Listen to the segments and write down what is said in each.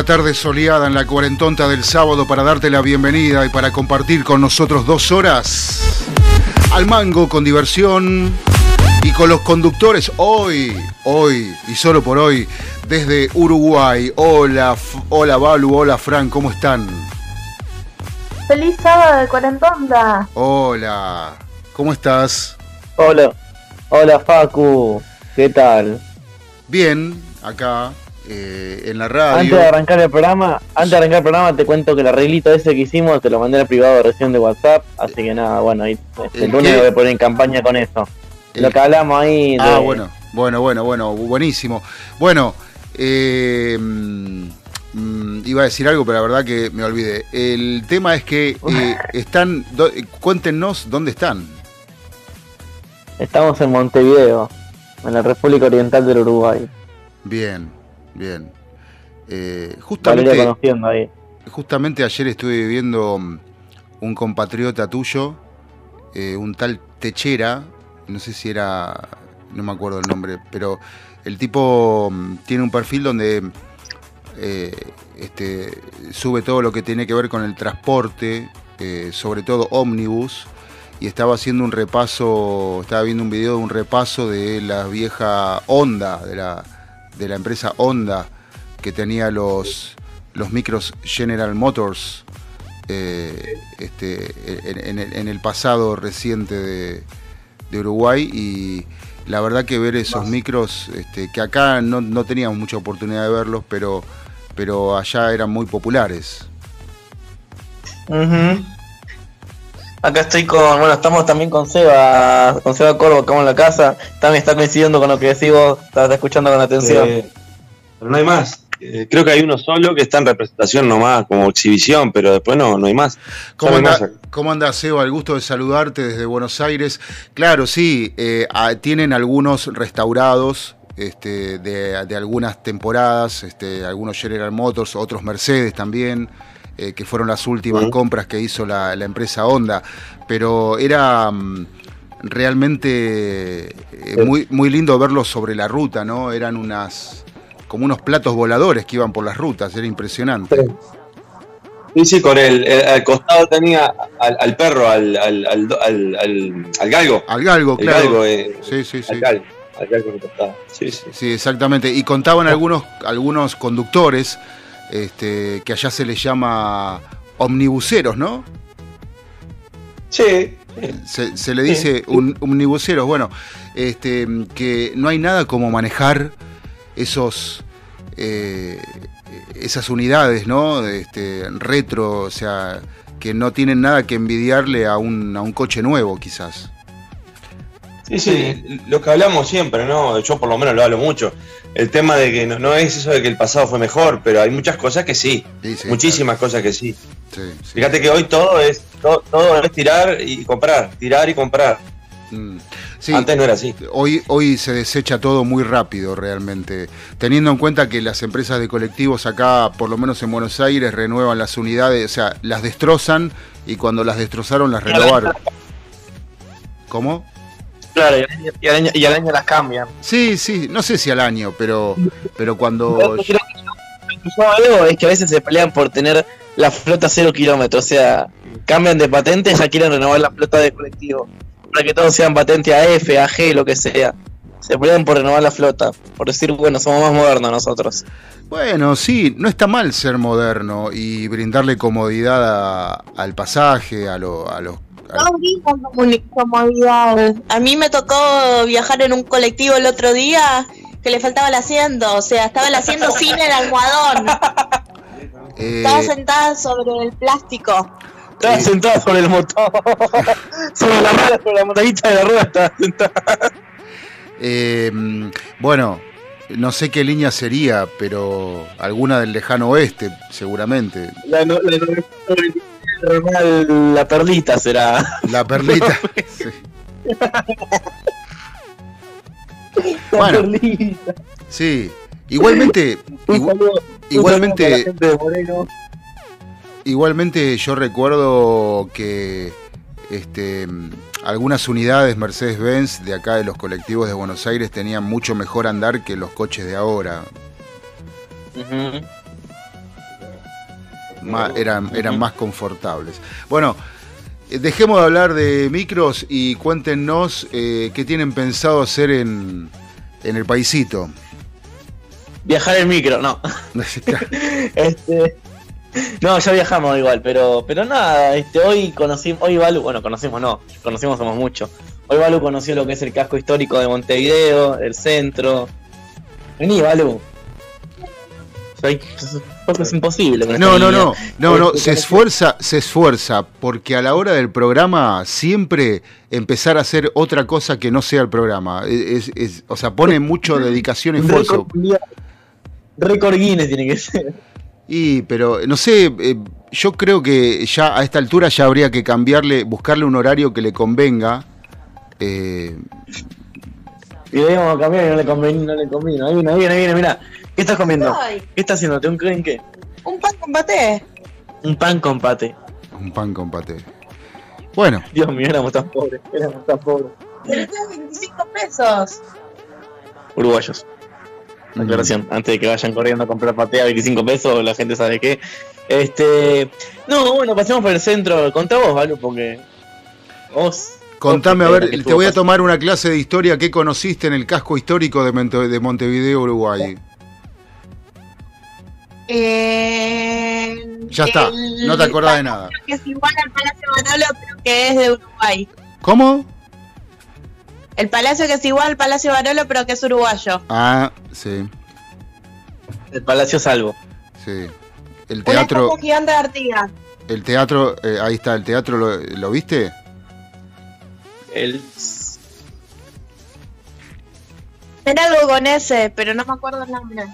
Una tarde soleada en la cuarentonta del sábado para darte la bienvenida y para compartir con nosotros dos horas al mango con diversión y con los conductores hoy, hoy y solo por hoy desde Uruguay. Hola, hola Balu, hola Fran, ¿cómo están? Feliz sábado de cuarentonta. Hola, ¿cómo estás? Hola, hola Facu, ¿qué tal? Bien, acá eh, en la radio. Antes de arrancar el programa, antes de arrancar el programa te cuento que el arreglito ese que hicimos te lo mandé al privado recién de WhatsApp, así que nada, bueno, ahí este, el lunes voy a poner en campaña con eso. Lo que hablamos ahí. Ah, bueno, bueno, bueno, bueno, buenísimo. Bueno, eh, mm, iba a decir algo, pero la verdad que me olvidé. El tema es que eh, están, cuéntenos dónde están. Estamos en Montevideo, en la República Oriental del Uruguay. Bien, bien. Eh, justamente, ahí. justamente ayer estuve viendo mm, un compatriota tuyo, eh, un tal Techera, no sé si era, no me acuerdo el nombre, pero el tipo mm, tiene un perfil donde eh, este, sube todo lo que tiene que ver con el transporte, sobre todo ómnibus, y estaba haciendo un repaso, estaba viendo un video de un repaso de la vieja Honda, de la de la empresa Honda que tenía los, los micros General Motors eh, este, en, el, pasado reciente de, Uruguay. Y la verdad que ver esos micros, este, que acá no, teníamos mucha oportunidad de verlos, pero, pero allá eran muy populares. Acá estoy con, bueno, estamos también con Seba, con Seba Corvo, como en la casa. También está coincidiendo con lo que decís vos, estás escuchando con atención. pero no hay más. Eh, creo que hay uno solo que está en representación nomás, como exhibición, pero después no, no hay más. ¿Cómo, anda, ¿Cómo anda, Seba? El gusto de saludarte desde Buenos Aires. Claro, sí, eh, tienen algunos restaurados, este, de, de, algunas temporadas, este, algunos General Motors, otros Mercedes también. Eh, que fueron las últimas compras que hizo la, empresa Honda, pero era mm, realmente eh, muy, muy lindo verlos sobre la ruta, ¿no? Eran unas como unos platos voladores que iban por las rutas, era impresionante. Sí, sí, con el, al costado tenía al, perro, al, al, al, galgo. Al galgo, claro. Eh, sí, sí, sí. Al galgo, Sí, sí. sí, exactamente. Y contaban algunos, algunos conductores este, que allá se les llama omnibuseros, ¿no? Sí. Se, le dice un, omnibuseros, bueno, este, que no hay nada como manejar esos... Eh, esas unidades, ¿no? Este, retro, o sea, que no tienen nada que envidiarle a un, a un coche nuevo, quizás. Sí, sí, lo que hablamos siempre, ¿no? Yo por lo menos lo hablo mucho el tema de que no, es eso de que el pasado fue mejor, pero hay muchas cosas que sí, muchísimas cosas que sí. Fíjate que hoy todo es todo, es tirar y comprar, tirar y comprar. Mm. Antes no era así. Hoy, hoy se desecha todo muy rápido realmente, teniendo en cuenta que las empresas de colectivos acá, por lo menos en Buenos Aires, renuevan las unidades, o sea, las destrozan y cuando las destrozaron las renovaron. ¿Cómo? Claro, y al, año, y al año las cambian. Sí, sí, no sé si al año, pero, pero cuando. Lo que yo es que a veces se pelean por tener la flota cero kilómetros, o sea, cambian de patente y ya quieren renovar la flota de colectivo. Para que todos sean patente AF, AG, lo que sea. Se pelean por renovar la flota, por decir, bueno, somos más modernos nosotros. Bueno, sí, no está mal ser moderno y brindarle comodidad al pasaje, a, lo, a los comodidad. A mí me tocó viajar en un colectivo el otro día que le faltaba el asiento, o sea, estaba el asiento sin el almohadón. Eh, estaba sentada sobre el plástico. Estaba sentada sobre el motor. sobre la rueda, sobre la motorita de la rueda estaba sentada. Eh, bueno, no sé qué línea sería, pero alguna del lejano oeste, seguramente. La, la, la perlita será. La perlita. bueno, sí. Igualmente, igualmente, igualmente yo recuerdo que este, algunas unidades Mercedes-Benz de acá de los colectivos de Buenos Aires tenían mucho mejor andar que los coches de ahora. Eran, eran más confortables. Bueno, eh, dejemos de hablar de micros y cuéntenos eh, qué tienen pensado hacer en, en el paisito. Viajar en micro, no. este, no, ya viajamos igual, pero pero nada, este hoy conocimos, hoy Balu, bueno, conocimos no, conocimos somos mucho. Hoy Balu conoció lo que es el casco histórico de Montevideo, el centro. Vení, Balu. Es imposible. no, no, no, no, no, se esfuerza, se esfuerza, porque a la hora del programa siempre empezar a hacer otra cosa que no sea el programa. Es, es, o sea, pone mucho dedicación y esfuerzo. Récord Guinness tiene que ser. Y, pero no sé, eh, yo creo que ya a esta altura ya habría que cambiarle, buscarle un horario que le convenga. Eh... Y debemos cambiar y no le conviene, no le conviene. Ahí viene, ahí viene, ahí viene, mira. ¿Qué estás comiendo? ¿Qué estás haciendo? ¿Te un creen qué? Un pan con paté. Un pan con paté. Un pan con paté. Bueno. Dios mío, éramos tan pobres, éramos tan pobres. Pero 25 pesos. Uruguayos. Aclaración, antes de que vayan corriendo a comprar paté a 25 pesos, la gente sabe qué. Este. No, bueno, pasemos por el centro. Contá vos, ¿vale? Porque. Vos. Contame, a ver, te voy a tomar una clase de historia. ¿Qué conociste en el casco histórico de, Montevideo, Uruguay? Eh, ya está, no te acordás de nada. Que es igual al Palacio Manolo, pero que es de Uruguay. ¿Cómo? El palacio que es igual al Palacio Barolo, pero que es uruguayo. Ah, sí. El Palacio Salvo. Sí. El teatro. gigante de Artigas. El teatro, eh, ahí está, el teatro, ¿lo, viste? El. Era algo con ese, pero no me acuerdo el nombre.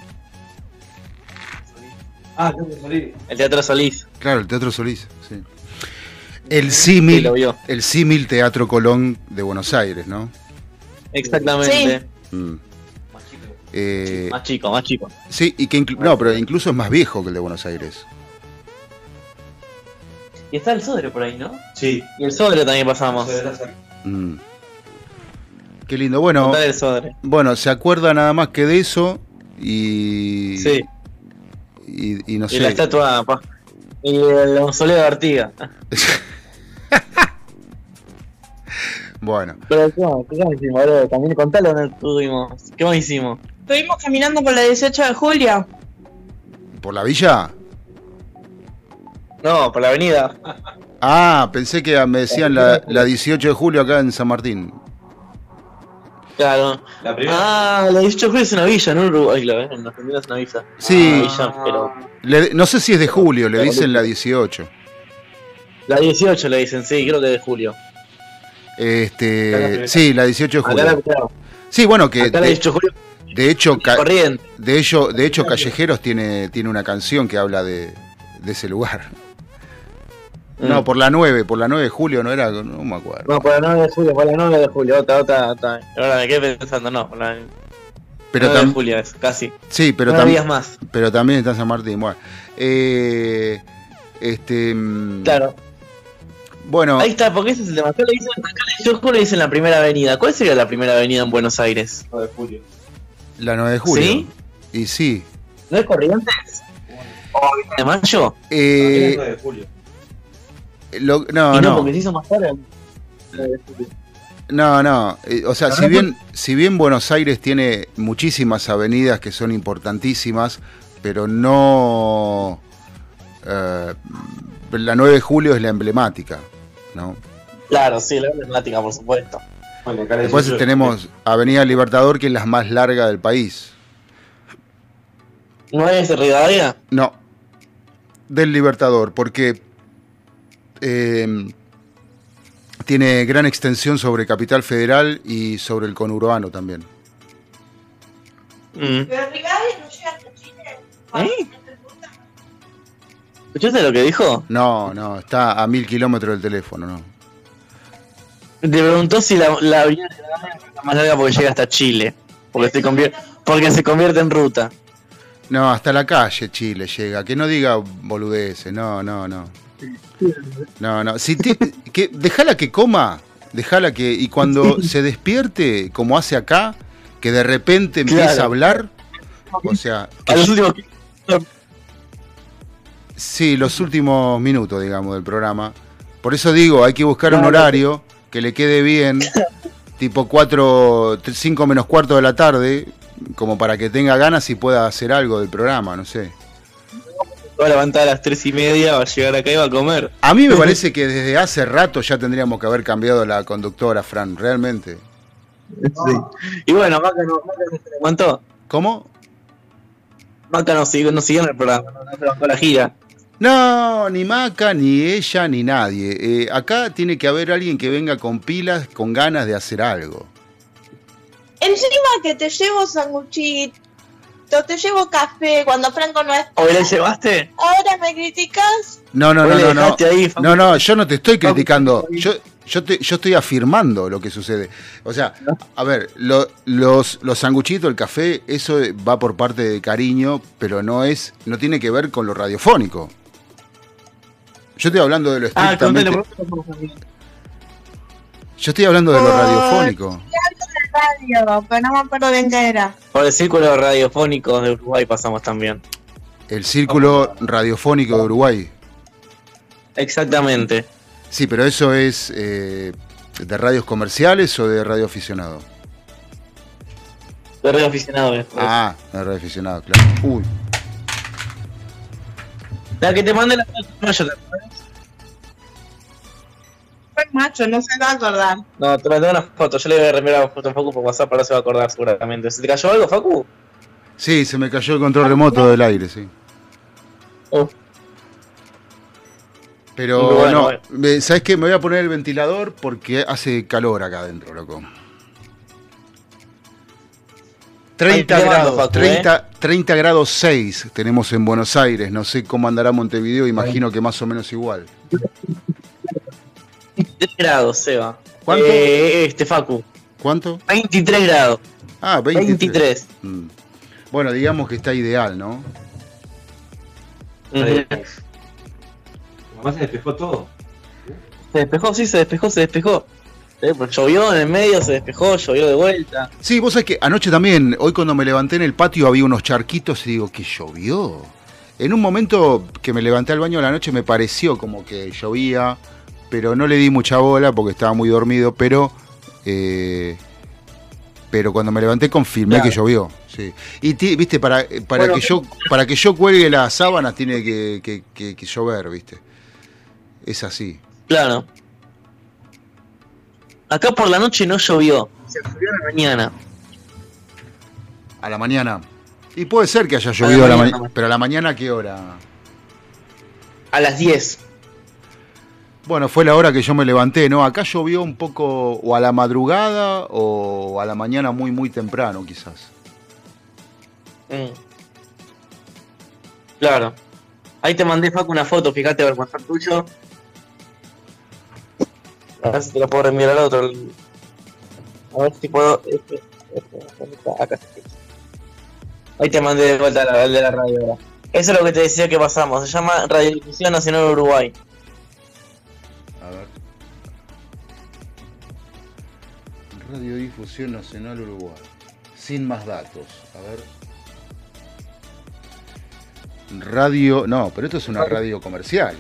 Ah, Solís. El Teatro Solís. Claro, el Teatro Solís, sí. El símil, el símil Teatro Colón de Buenos Aires, ¿no? Exactamente. Mm. Eh, más chico, más chico. Sí, y que no, pero incluso es más viejo que el de Buenos Aires. Y está el Sodre por ahí, ¿no? Sí. Y el Sodre también pasamos. Mm. Qué lindo. Bueno, bueno, se acuerda nada más que de eso y. Sí. Y, no sé. Y la estatua. Y el mausoleo de Artiga. Bueno. Pero ¿qué más, qué más hicimos, boludo? También contalo dónde estuvimos. ¿Qué más hicimos? Estuvimos caminando por la 18 de julio. ¿Por la villa? No, por la avenida. Ah, pensé que me decían la, la 18 de julio acá en San Martín. Claro. ¿La primera? Ah, la 18 de julio es una villa, no Uruguay, la ven, en Argentina es una villa. Sí. villa, pero... no sé si es de julio, le dicen la 18. La 18 le dicen, sí, creo que es de julio. Este, sí, la 18 de julio. Sí, bueno, que de, hecho, de hecho, de hecho, Callejeros tiene, tiene una canción que habla de, ese lugar. No, mm. por la 9, por la 9 de julio, no era, no me acuerdo. No, por la 9 de julio, por la 9 de julio, otra, otra, otra. Ahora me quedé pensando, no, por la pero 9 de julio es, casi. Sí, pero también. más. Pero también está San Martín, bueno. Eh, este. Mm, claro. Bueno. Ahí está, porque ese es el tema. Acá le dicen, acá le dicen la primera avenida. ¿Cuál sería la primera avenida en Buenos Aires? 9 de julio. La 9 de julio. ¿Sí? Y sí. ¿No es Corrientes? ¿O de mayo? Eh, 9 de julio. Lo, no, no, no. porque se hizo más tarde. No, no, eh, o sea, si bien, si bien Buenos Aires tiene muchísimas avenidas que son importantísimas, pero no... Eh, la 9 de julio es la emblemática, ¿no? Claro, sí, la emblemática, por supuesto. Después tenemos Avenida Libertador, que es la más larga del país. ¿No es de Rivadavia? No, del Libertador, porque eh, tiene gran extensión sobre Capital Federal y sobre el conurbano también. Mm. Pero Rivadavia no llega hasta Chile. ¿Eh? ¿Escuchaste lo que dijo? No, no, está a mil kilómetros del teléfono, no. Te preguntó si la, la avenida es más larga porque llega hasta Chile. Porque se, convierte, porque se convierte en ruta. No, hasta la calle Chile llega. Que no diga boludeces, no, no, no. No, no. Si que, déjala que coma, déjala que. Y cuando se despierte, como hace acá, que de repente empieza a hablar. O sea. A los últimos Sí, los últimos minutos, digamos, del programa. Por eso digo, hay que buscar un horario que le quede bien, tipo 4, 5 menos cuarto de la tarde, como para que tenga ganas y pueda hacer algo del programa, no sé. Va a levantar a las 3 y media, va a llegar acá y va a comer. A mí me parece que desde hace rato ya tendríamos que haber cambiado la conductora, Fran, realmente. Sí. Y bueno, Maca no, Maca ¿Cómo? Maca no siguió, no siguió en el programa, no, no la gira. No, ni Maca, ni ella, ni nadie. Eh, acá tiene que haber alguien que venga con pilas, con ganas de hacer algo. Encima que te llevo sanguchito, te llevo café cuando Franco no es. ¿O le llevaste? Ahora me criticas. No, no, no, no, no. no, no, yo no te estoy criticando. Yo, yo, te, yo estoy afirmando lo que sucede. O sea, a ver, los, los sanguchitos, el café, eso va por parte de cariño, pero no es, no tiene que ver con lo radiofónico. Yo estoy hablando de lo ah, estrictamente... Yo estoy hablando de lo radiofónico. Radio, pero no me acuerdo bien qué era. Por el círculo radiofónico de Uruguay pasamos también. El círculo radiofónico de Uruguay. Exactamente. Sí, pero eso es eh, de radios comerciales o de radio aficionado. De radio aficionado. Eh. Ah, de radio aficionado, claro. Uy. La que te mande la macho, Fue macho, no se va a acordar. No, te mandé una foto. Yo le voy a remirar la foto a Facu por WhatsApp, ahora se va a acordar seguramente. ¿Se te cayó algo, Facu? Sí, se me cayó el control remoto del aire, sí. Oh. Pero no, ¿sabes qué? Me voy a poner el ventilador porque hace calor acá adentro, loco. 30 grados, 30, 30 ¿eh? grados 6 tenemos en Buenos Aires. No sé cómo andará Montevideo, imagino que más o menos igual. 23 grados, Seba. ¿Cuánto? Eh, este Facu. ¿Cuánto? 23 grados. Ah, 23. Mm. Bueno, digamos que está ideal, ¿no? se despejó todo. Se despejó, sí, se despejó, se despejó. Eh, pues llovió en el medio, se despejó, llovió de vuelta. Sí, vos sabés que anoche también, hoy cuando me levanté en el patio había unos charquitos y digo, ¿qué llovió? En un momento que me levanté al baño de la noche me pareció como que llovía, pero no le di mucha bola porque estaba muy dormido, pero eh, pero cuando me levanté confirmé que llovió. Sí. Y viste, para, para que yo para que yo cuelgue las sábanas tiene que, que llover, viste. Es así. Claro. Acá por la noche no llovió. Se llovió a la mañana. A la mañana. Y puede ser que haya llovido a la, mañana. Pero a la mañana, ¿a qué hora? A las 10. Bueno, fue la hora que yo me levanté, ¿no? Acá llovió un poco o a la madrugada o a la mañana muy, muy temprano, quizás. Mm. Claro. Ahí te mandé, Facu, una foto, fíjate a ver cuánto tuyo. A ver si te lo puedo reenviar al otro. A ver si puedo. Este, este, acá Ahí te mandé de vuelta al de la radio ahora. Eso es lo que te decía que pasamos. Se llama Radiodifusión Nacional Uruguay. Radiodifusión Nacional Uruguay. Sin más datos. A ver. Radio. No, pero esto es una radio comercial.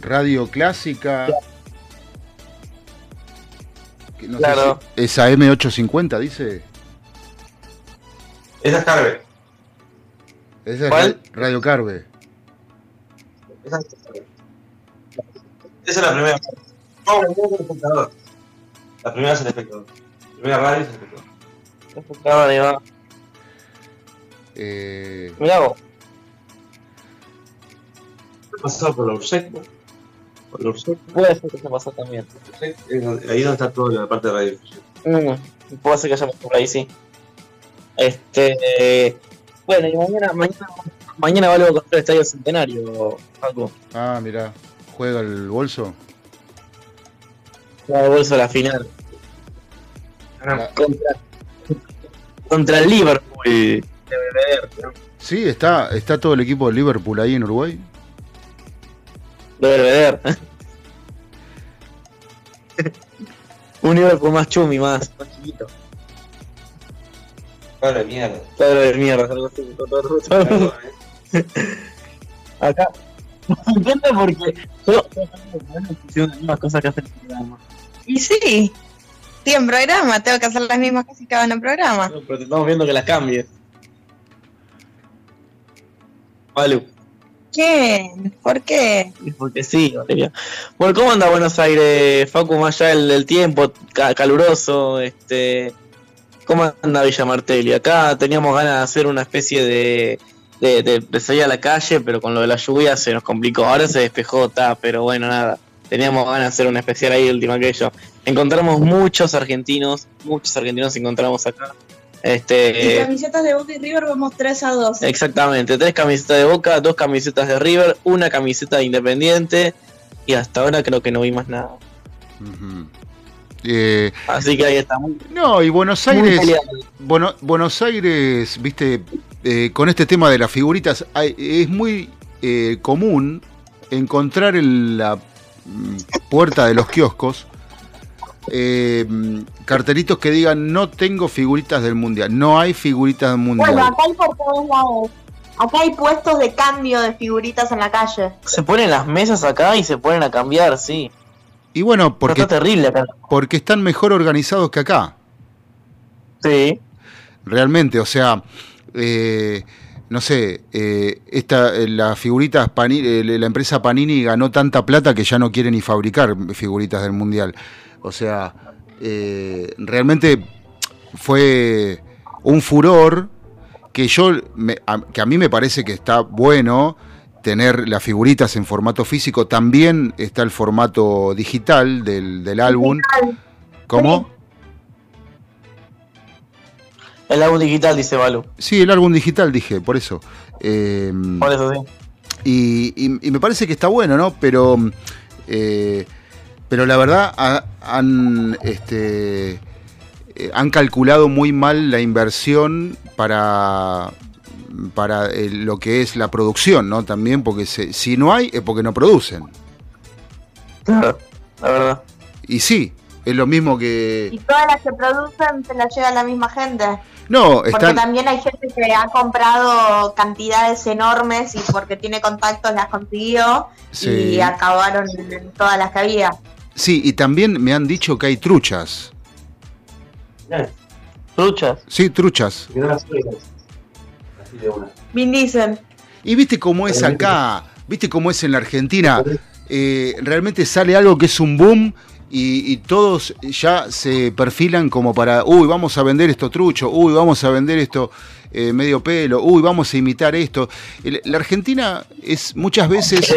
Radio clásica claro. esa M850 dice. Esa es Carve. Esa es Radio Carve. Esa es la primera. No, la primera es el espectador. La primera radio es el espectador. El espectador, Eh... Mirá vos. Pasado por los secos. Puede ser que se pasó también. Ahí donde está toda la parte de radio. Mm, puede ser que haya por ahí, sí. Este. Bueno, y mañana, mañana, mañana va contra el Estadio Centenario, Paco. Ah, mira, ¿juega el bolso? Juega el bolso a la final. Ah. Contra, contra el Liverpool. Sí, está, está todo el equipo de Liverpool ahí en Uruguay. De Belvedere. Un con más chumi, más, más chiquito. Claro de mierda. Claro de mierda, algo así. Acá, Me encanta porque yo las cosas que hace el programa. Y sí, en programa, tengo que hacer las mismas cosas que van en programa. pero te estamos viendo que las cambies. Vale. ¿Quién? ¿Por qué? Porque sí, Valeria. Bueno, ¿cómo anda Buenos Aires, Facu, más allá del, tiempo caluroso? este ¿Cómo anda Villa Martelli? Acá teníamos ganas de hacer una especie de, de, salir a la calle, pero con lo de la lluvia se nos complicó. Ahora se despejó, está, pero bueno, nada. Teníamos ganas de hacer una especial ahí última que yo. Encontramos muchos argentinos, muchos argentinos encontramos acá. Este, y camisetas de Boca y River vamos 3 a 2. Exactamente, tres camisetas de Boca, dos camisetas de River, una camiseta de Independiente y hasta ahora creo que no vi más nada. Eh, Así que ahí estamos. No, y Buenos Aires, bueno, Buenos Aires, viste, eh, con este tema de las figuritas, es muy eh, común encontrar en la puerta de los kioscos eh, cartelitos que digan no tengo figuritas del mundial, no hay figuritas del mundial. Bueno, acá hay por todos lados. Acá hay puestos de cambio de figuritas en la calle. Se ponen las mesas acá y se ponen a cambiar, sí. Y bueno, porque, está terrible acá. porque están mejor organizados que acá. Sí. Realmente, o sea, eh, no sé, eh, esta, la figuritas Panini, la empresa Panini ganó tanta plata que ya no quiere ni fabricar figuritas del mundial. O sea, eh, realmente fue un furor que yo que a mí me parece que está bueno tener las figuritas en formato físico, también está el formato digital del, álbum. ¿Cómo? El álbum digital, dice Balu. Sí, el álbum digital, dije, por eso. Eh, por eso sí. Y, me parece que está bueno, ¿no? Pero eh, pero la verdad han, este, eh, han calculado muy mal la inversión para, para eh, lo que es la producción, ¿no? También porque si no hay es porque no producen. Claro, la verdad. Y sí, es lo mismo que... Y todas las que producen se las lleva la misma gente. No, Porque también hay gente que ha comprado cantidades enormes y porque tiene contactos las consiguió y acabaron en todas las que había. Sí, y también me han dicho que hay truchas. ¿Truchas? Sí, truchas. Vin dicen. Y viste cómo es acá, viste cómo es en la Argentina. Eh, realmente sale algo que es un boom y, todos ya se perfilan como para, uy, vamos a vender esto trucho, uy, vamos a vender esto eh, medio pelo, uy, vamos a imitar esto. La Argentina es muchas veces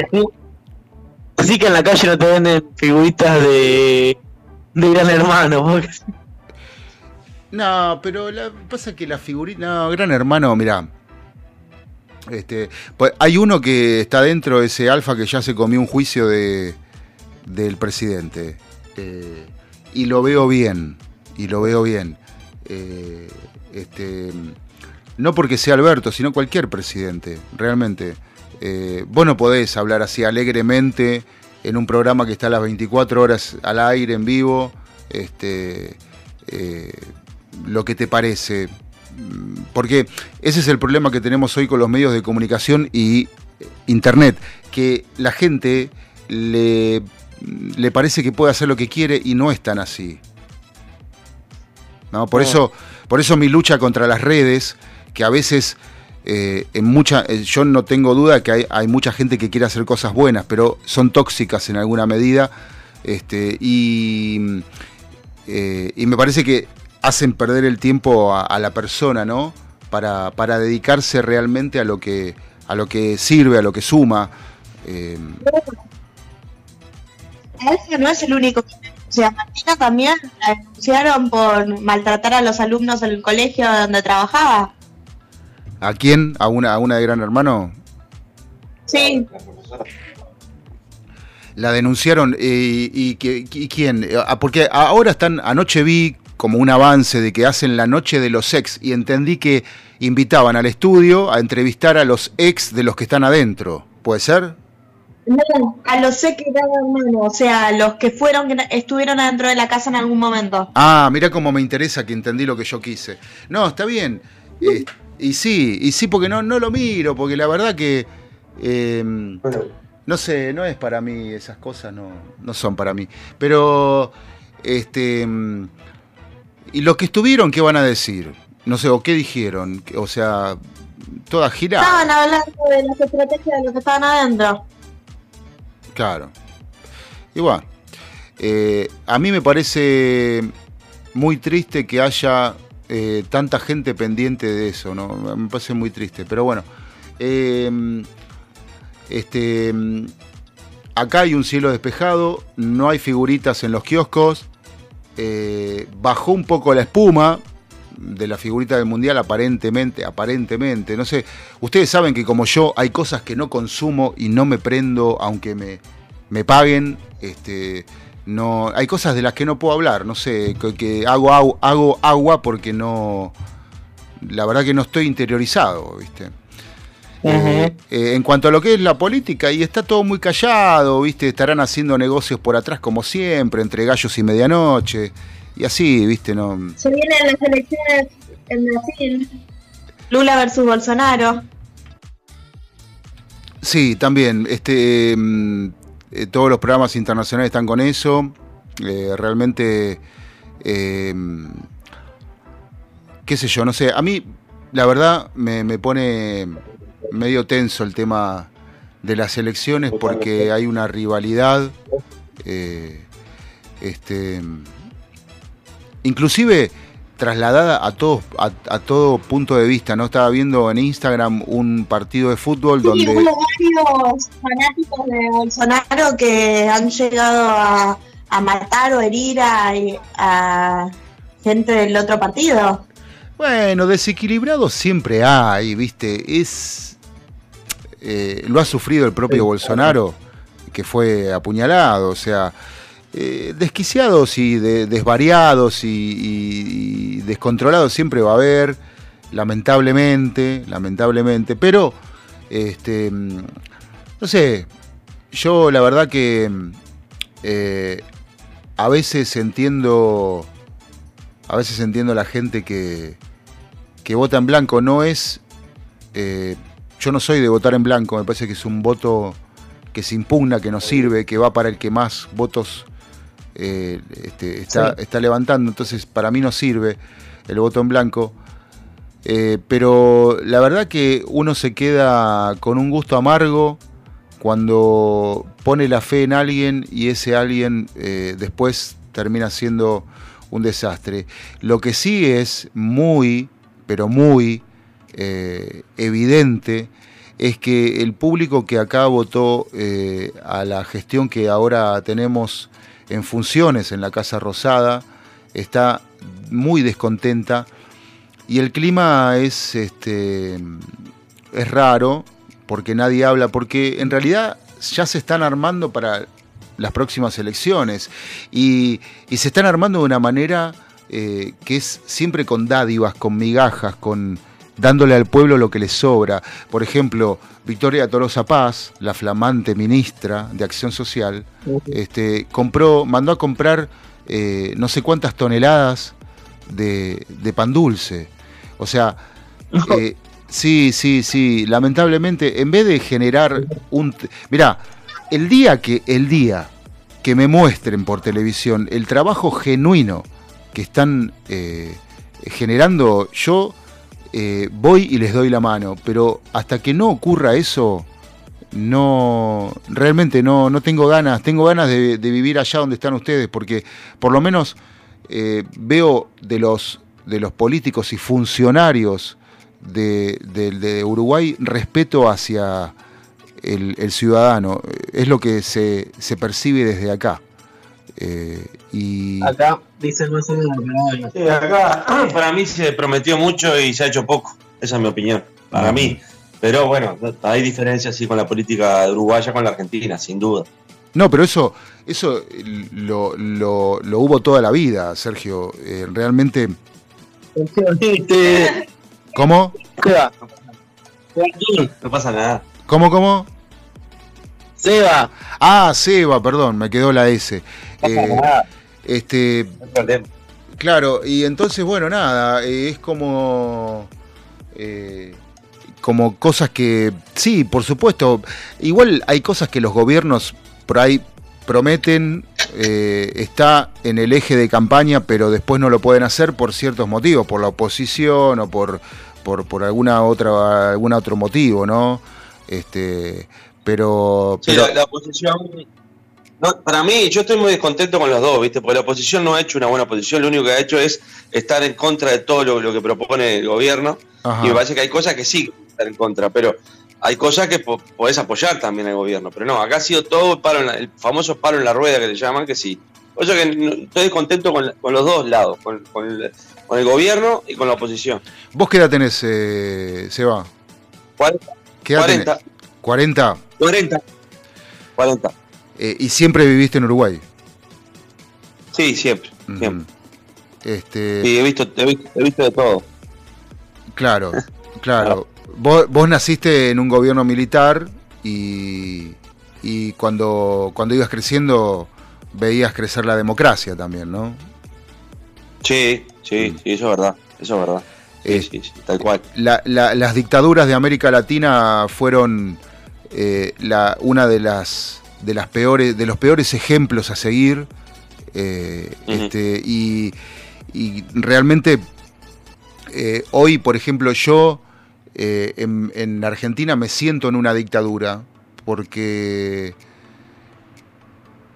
Así que en la calle no te venden figuritas de, de Gran Hermano. No, pero la, pasa que la figurita. No, Gran Hermano, mirá. Este, pues hay uno que está dentro de ese alfa que ya se comió un juicio de, del presidente. Eh, y lo veo bien. Y lo veo bien. Eh, este, no porque sea Alberto, sino cualquier presidente, realmente. Eh, vos no podés hablar así alegremente en un programa que está a las 24 horas al aire, en vivo, este, eh, lo que te parece. Porque ese es el problema que tenemos hoy con los medios de comunicación y Internet, que la gente le, le parece que puede hacer lo que quiere y no es tan así. ¿No? Por, Eso, por eso mi lucha contra las redes, que a veces eh, en mucha, eh, yo no tengo duda que hay, mucha gente que quiere hacer cosas buenas, pero son tóxicas en alguna medida. Este, y, eh, y me parece que hacen perder el tiempo a, la persona, ¿no? Para, para, dedicarse realmente a lo que a lo que sirve, a lo que suma. Ese no es el único. O sea, Martina también la denunciaron por maltratar a los alumnos en el colegio donde trabajaba. ¿A quién? ¿A una, a una de Gran Hermano? Sí. La denunciaron eh, y, quién? Ah, porque ahora están, anoche vi como un avance de que hacen la noche de los ex y entendí que invitaban al estudio a entrevistar a los ex de los que están adentro. ¿Puede ser? No, a los Hermano, o sea, los que fueron, estuvieron adentro de la casa en algún momento. Ah, mira cómo me interesa que entendí lo que yo quise. No, está bien. Y sí, y sí, porque no, no lo miro, porque la verdad que. Eh, no sé, no es para mí, esas cosas no, no son para mí. Pero, este, mm, ¿y los que estuvieron qué van a decir? No sé, o qué dijeron, o sea, todas giradas. Estaban hablando de las estrategias de los que estaban adentro. Claro. Igual. Eh, a mí me parece muy triste que haya eh, tanta gente pendiente de eso, ¿no? Me parece muy triste. Pero bueno. Eh, este, acá hay un cielo despejado, no hay figuritas en los kioscos. bajó un poco la espuma, de la figurita del mundial, aparentemente, aparentemente, no sé, ustedes saben que como yo hay cosas que no consumo y no me prendo aunque me, me paguen, este, no, hay cosas de las que no puedo hablar, no sé, que, hago, hago, agua porque no, la verdad que no estoy interiorizado, ¿viste? Eh, eh, en cuanto a lo que es la política, y está todo muy callado, ¿viste? Estarán haciendo negocios por atrás como siempre, entre gallos y medianoche. Y así, viste, no. Se vienen las elecciones en Brasil. Lula versus Bolsonaro. Sí, también. Este, mm, eh, todos los programas internacionales están con eso. Eh, realmente, eh, qué sé yo, no sé. A mí, la verdad, me, me pone medio tenso el tema de las elecciones porque hay una rivalidad. este inclusive trasladada a todo, a, todo punto de vista, ¿no? Estaba viendo en Instagram un partido de fútbol donde... Hubo varios fanáticos de Bolsonaro que han llegado a, matar o herir a, gente del otro partido. Bueno, desequilibrado siempre hay, ¿viste? Es... Eh, lo ha sufrido el propio Bolsonaro, que fue apuñalado, o sea eh, desquiciados y desvariados y, descontrolados siempre va a haber, lamentablemente, lamentablemente, pero, este, no sé, yo la verdad que eh, a veces entiendo, a veces entiendo la gente que, que vota en blanco, no es, eh, yo no soy de votar en blanco, me parece que es un voto que se impugna, que no sirve, que va para el que más votos eh, este, está, levantando, entonces para mí no sirve el voto en blanco. Eh, pero la verdad que uno se queda con un gusto amargo cuando pone la fe en alguien y ese alguien eh, después termina siendo un desastre. Lo que sí es muy, pero muy evidente es que el público que acá votó a la gestión que ahora tenemos en funciones en la Casa Rosada, está muy descontenta. Y el clima es, este, es raro porque nadie habla, porque en realidad ya se están armando para las próximas elecciones. Y, se están armando de una manera eh, que es siempre con dádivas, con migajas, con dándole al pueblo lo que le sobra. Por ejemplo, Victoria Torosa Paz, la flamante ministra de Acción Social, este, compró, mandó a comprar eh, no sé cuántas toneladas de, pan dulce. O sea, eh, sí, sí, sí, lamentablemente, en vez de generar un... Mirá, el día que, el día que me muestren por televisión el trabajo genuino que están eh, generando, yo eh, voy y les doy la mano, pero hasta que no ocurra eso, no, realmente no, no tengo ganas, tengo ganas de, vivir allá donde están ustedes, porque por lo menos eh, veo de los, de los políticos y funcionarios de, Uruguay respeto hacia el, ciudadano, es lo que se, se percibe desde acá. Eh, y... Acá dicen más o menos sí, acá para mí se prometió mucho y se ha hecho poco. Esa es mi opinión. Para mí. Pero bueno, hay diferencias sí con la política uruguaya con la argentina, sin duda. No, pero eso, eso lo, lo, lo hubo toda la vida, Sergio. Eh, realmente. ¿Cómo? No pasa nada. ¿Cómo, cómo? Seba. Ah, Seba, perdón, me quedó la S. Eh, este, claro, y entonces, bueno, nada, eh, es como... Eh, como cosas que, sí, por supuesto, igual hay cosas que los gobiernos por ahí prometen, eh, está en el eje de campaña, pero después no lo pueden hacer por ciertos motivos, por la oposición o por, por, por alguna otra, algún otro motivo, ¿no? Este, pero, sí, La, oposición para mí, yo estoy muy descontento con los dos, ¿viste? Porque la oposición no ha hecho una buena oposición, lo único que ha hecho es estar en contra de todo lo, que propone el gobierno. Y me parece que hay cosas que sí estar en contra, pero hay cosas que podés apoyar también al gobierno. Pero no, acá ha sido todo paro el famoso paro en la rueda que le llaman, que sí. Por eso que estoy descontento con, los dos lados, con, el, gobierno y con la oposición. ¿Vos qué edad tenés, eh, Seba? 40. ¿Qué edad 40. Tenés? 40. 40. 40. Eh, ¿Y siempre viviste en Uruguay? Sí, siempre, siempre. Este... Sí, he visto, he visto, de todo. Claro, claro. Vos, vos, naciste en un gobierno militar y, y cuando, cuando ibas creciendo veías crecer la democracia también, ¿no? Sí, sí, mm. sí, eso es verdad, eso es verdad. Sí, sí, sí, tal cual. las dictaduras de América Latina fueron eh, la, una de las de las peores, de los peores ejemplos a seguir. Eh, este, y, realmente eh, hoy, por ejemplo, yo eh, en, Argentina me siento en una dictadura porque,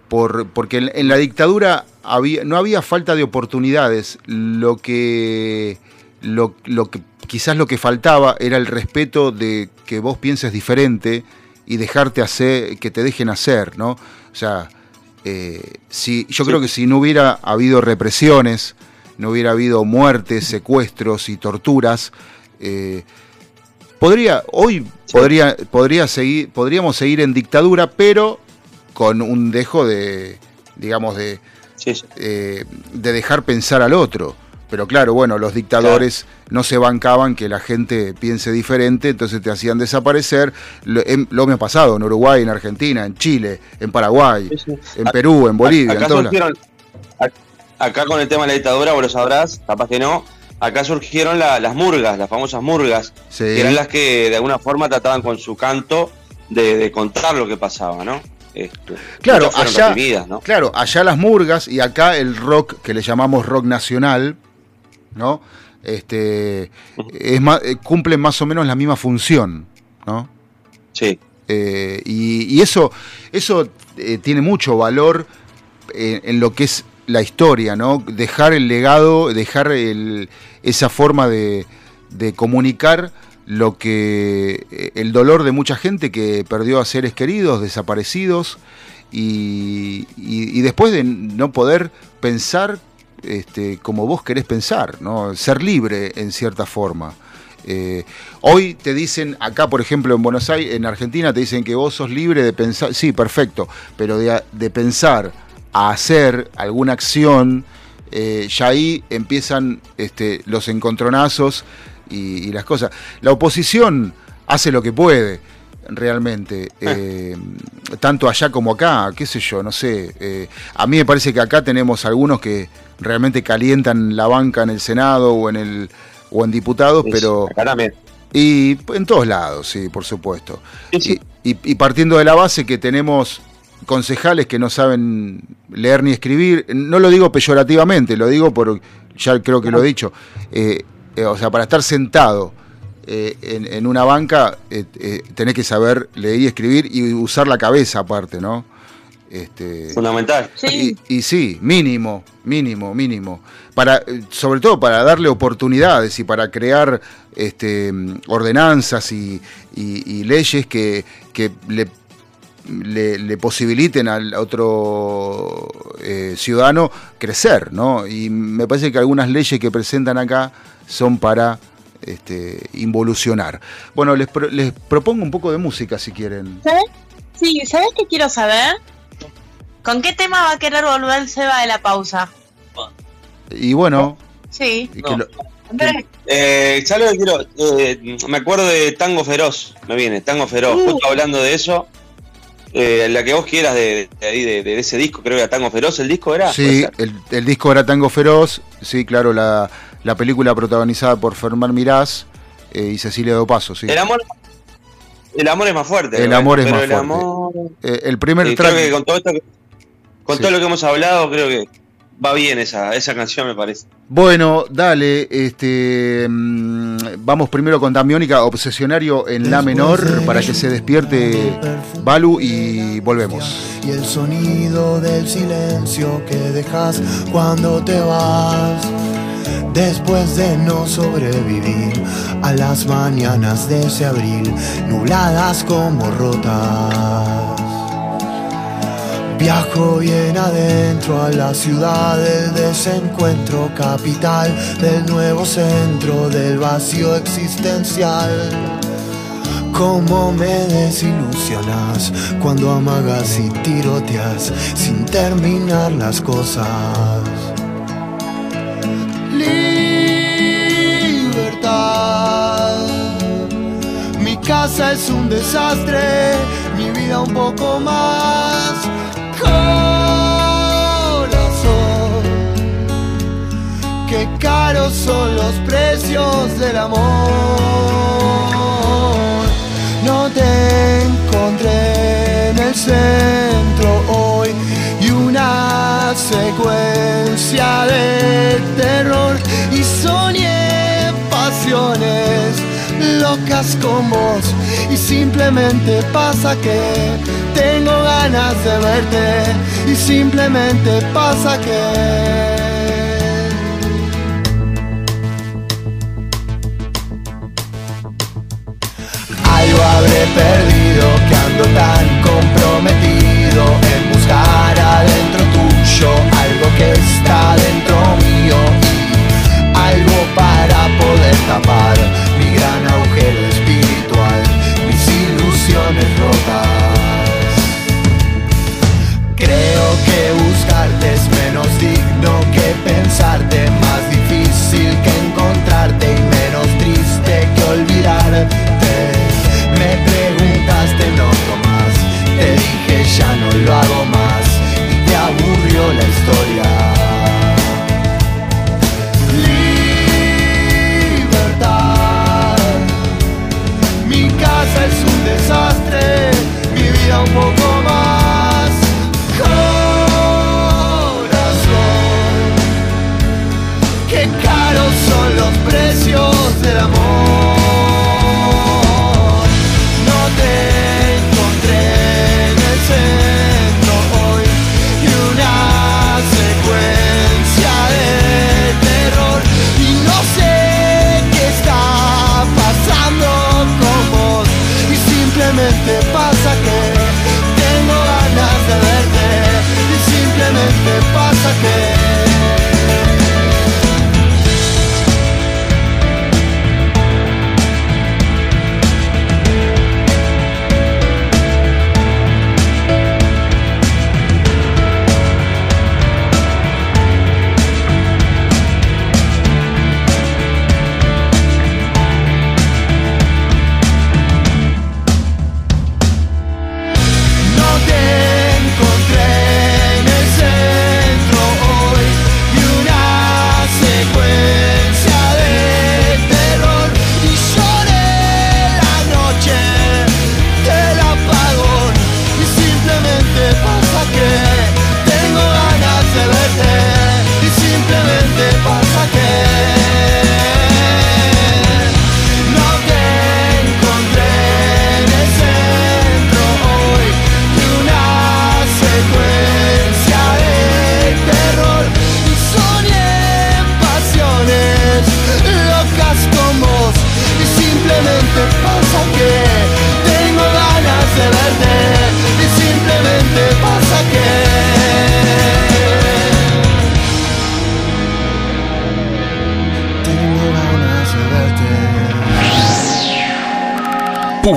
por, porque en, la dictadura había, no había falta de oportunidades, lo que, lo, lo que quizás lo que faltaba era el respeto de que vos pienses diferente y dejarte hacer, que te dejen hacer, ¿no? O sea, eh, si, yo creo que si no hubiera habido represiones, no hubiera habido muertes, secuestros y torturas, eh, podría, hoy podría, podría seguir, podríamos seguir en dictadura, pero con un dejo de, digamos, de, eh, de dejar pensar al otro. Pero claro, bueno, los dictadores no se bancaban que la gente piense diferente, entonces te hacían desaparecer. Lo, me ha pasado en Uruguay, en Argentina, en Chile, en Paraguay, en Perú, en Bolivia. Acá, surgieron, acá con el tema de la dictadura, vos lo sabrás, capaz que no, acá surgieron las murgas, las famosas murgas, que eran las que de alguna forma trataban con su canto de, contar lo que pasaba, ¿no? Este, claro, allá, claro, allá las murgas y acá el rock que le llamamos rock nacional, ¿no? Este, es más, eh, cumplen más o menos la misma función, ¿no? Sí. Eh, y, eso, eso eh, tiene mucho valor en, lo que es la historia, ¿no? Dejar el legado, dejar esa forma de, comunicar lo que el dolor de mucha gente que perdió a seres queridos, desaparecidos, y, y después de no poder pensar este, como vos querés pensar, ¿no? ser libre en cierta forma. Eh, hoy te dicen, acá por ejemplo en Buenos Aires, en Argentina, te dicen que vos sos libre de pensar, sí, perfecto, pero de, pensar a hacer alguna acción, eh, ya ahí empiezan este, los encontronazos y, las cosas. La oposición hace lo que puede realmente, eh, tanto allá como acá, qué sé yo, no sé. a mí me parece que acá tenemos algunos que realmente calientan la banca en el Senado o en el o en diputados, pero y en todos lados, sí, por supuesto. Y, partiendo de la base que tenemos concejales que no saben leer ni escribir, no lo digo peyorativamente, lo digo por, ya creo que lo he dicho, eh, eh, o sea, para estar sentado eh, en, una banca tenés que saber leer y escribir y usar la cabeza aparte, ¿no? Este, Fundamental. Y, sí, mínimo, mínimo, mínimo. Para, sobre todo para darle oportunidades y para crear este, ordenanzas y, leyes que, le, le, posibiliten al otro eh, ciudadano crecer, ¿no? Y me parece que algunas leyes que presentan acá son para este, involucionar. Bueno, les, les propongo un poco de música si quieren. ¿Sabes? Sí, ¿sabes qué quiero saber? ¿Con qué tema va a querer volver Seba de la pausa? Y bueno. Sí. eh, quiero? Eh, me acuerdo de Tango Feroz, me viene, Tango Feroz, uh. justo hablando de eso. Eh, la que vos quieras de, de, ese disco, creo que era Tango Feroz, ¿el disco era? Sí, el, disco era Tango Feroz, sí, claro, la, película protagonizada por Fermán Mirás, y Cecilia Dopaso, sí. El amor, el amor es más fuerte. El amor es más fuerte. el primer track... que con todo esto con todo lo que hemos hablado, creo que va bien esa, esa canción, me parece. Bueno, dale, este mm, vamos primero con Damiónica, Obsesionario en La menor, para que se despierte Balu y volvemos. Y el sonido del silencio que dejas cuando te vas. Después de no sobrevivir a las mañanas de ese abril, nubladas como rotas. Viajo bien adentro a la ciudad del desencuentro, capital del nuevo centro del vacío existencial. Cómo me desilusionas cuando amagas y tiroteas sin terminar las cosas. Casa es un desastre, mi vida un poco más corazón. Qué caros son los precios del amor. No te encontré en el centro hoy y una secuencia de terror y soñé pasiones locas con vos. Y simplemente pasa que tengo ganas de verte. Y simplemente pasa que algo habré perdido que ando tan comprometido en buscar adentro tuyo algo que está dentro mío algo para poder tapar gran agujero espiritual, mis ilusiones rotas. Creo que buscarte es menos digno que pensarte, más difícil que encontrarte y menos triste que olvidarte. Me preguntaste no más, te dije ya no lo hago más y te aburrió la historia. Mi vida un poco más. del amor.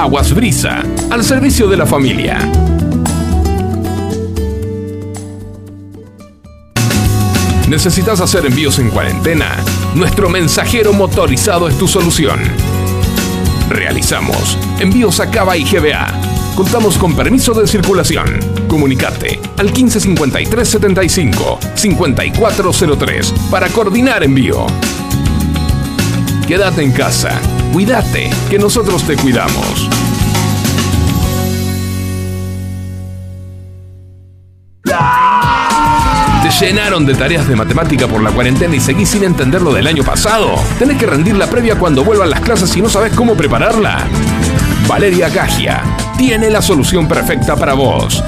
Aguas Brisa, al servicio de la familia. ¿Necesitas hacer envíos en cuarentena? Nuestro mensajero motorizado es tu solución. Realizamos envíos a Cava y GBA. Contamos con permiso de circulación. Comunicate al 155375 5403 para coordinar envío. Quédate en casa Cuídate, que nosotros te cuidamos. ¿Te llenaron de tareas de matemática por la cuarentena y seguís sin entender lo del año pasado? ¿Tenés que rendir la previa cuando vuelvan las clases y no sabes cómo prepararla? Valeria Gagia tiene la solución perfecta para vos.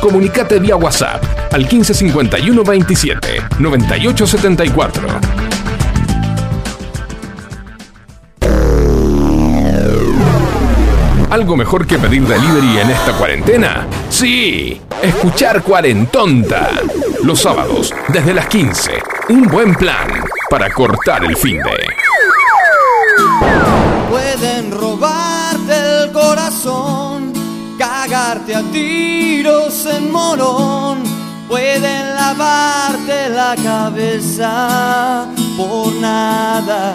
Comunicate vía WhatsApp al 1551 27 9874. ¿Algo mejor que pedir delivery en esta cuarentena? Sí, escuchar Cuarentonta. Los sábados, desde las 15. Un buen plan para cortar el fin de. Pueden robarte el corazón, cagarte a tiros en morón. Pueden lavarte la cabeza por nada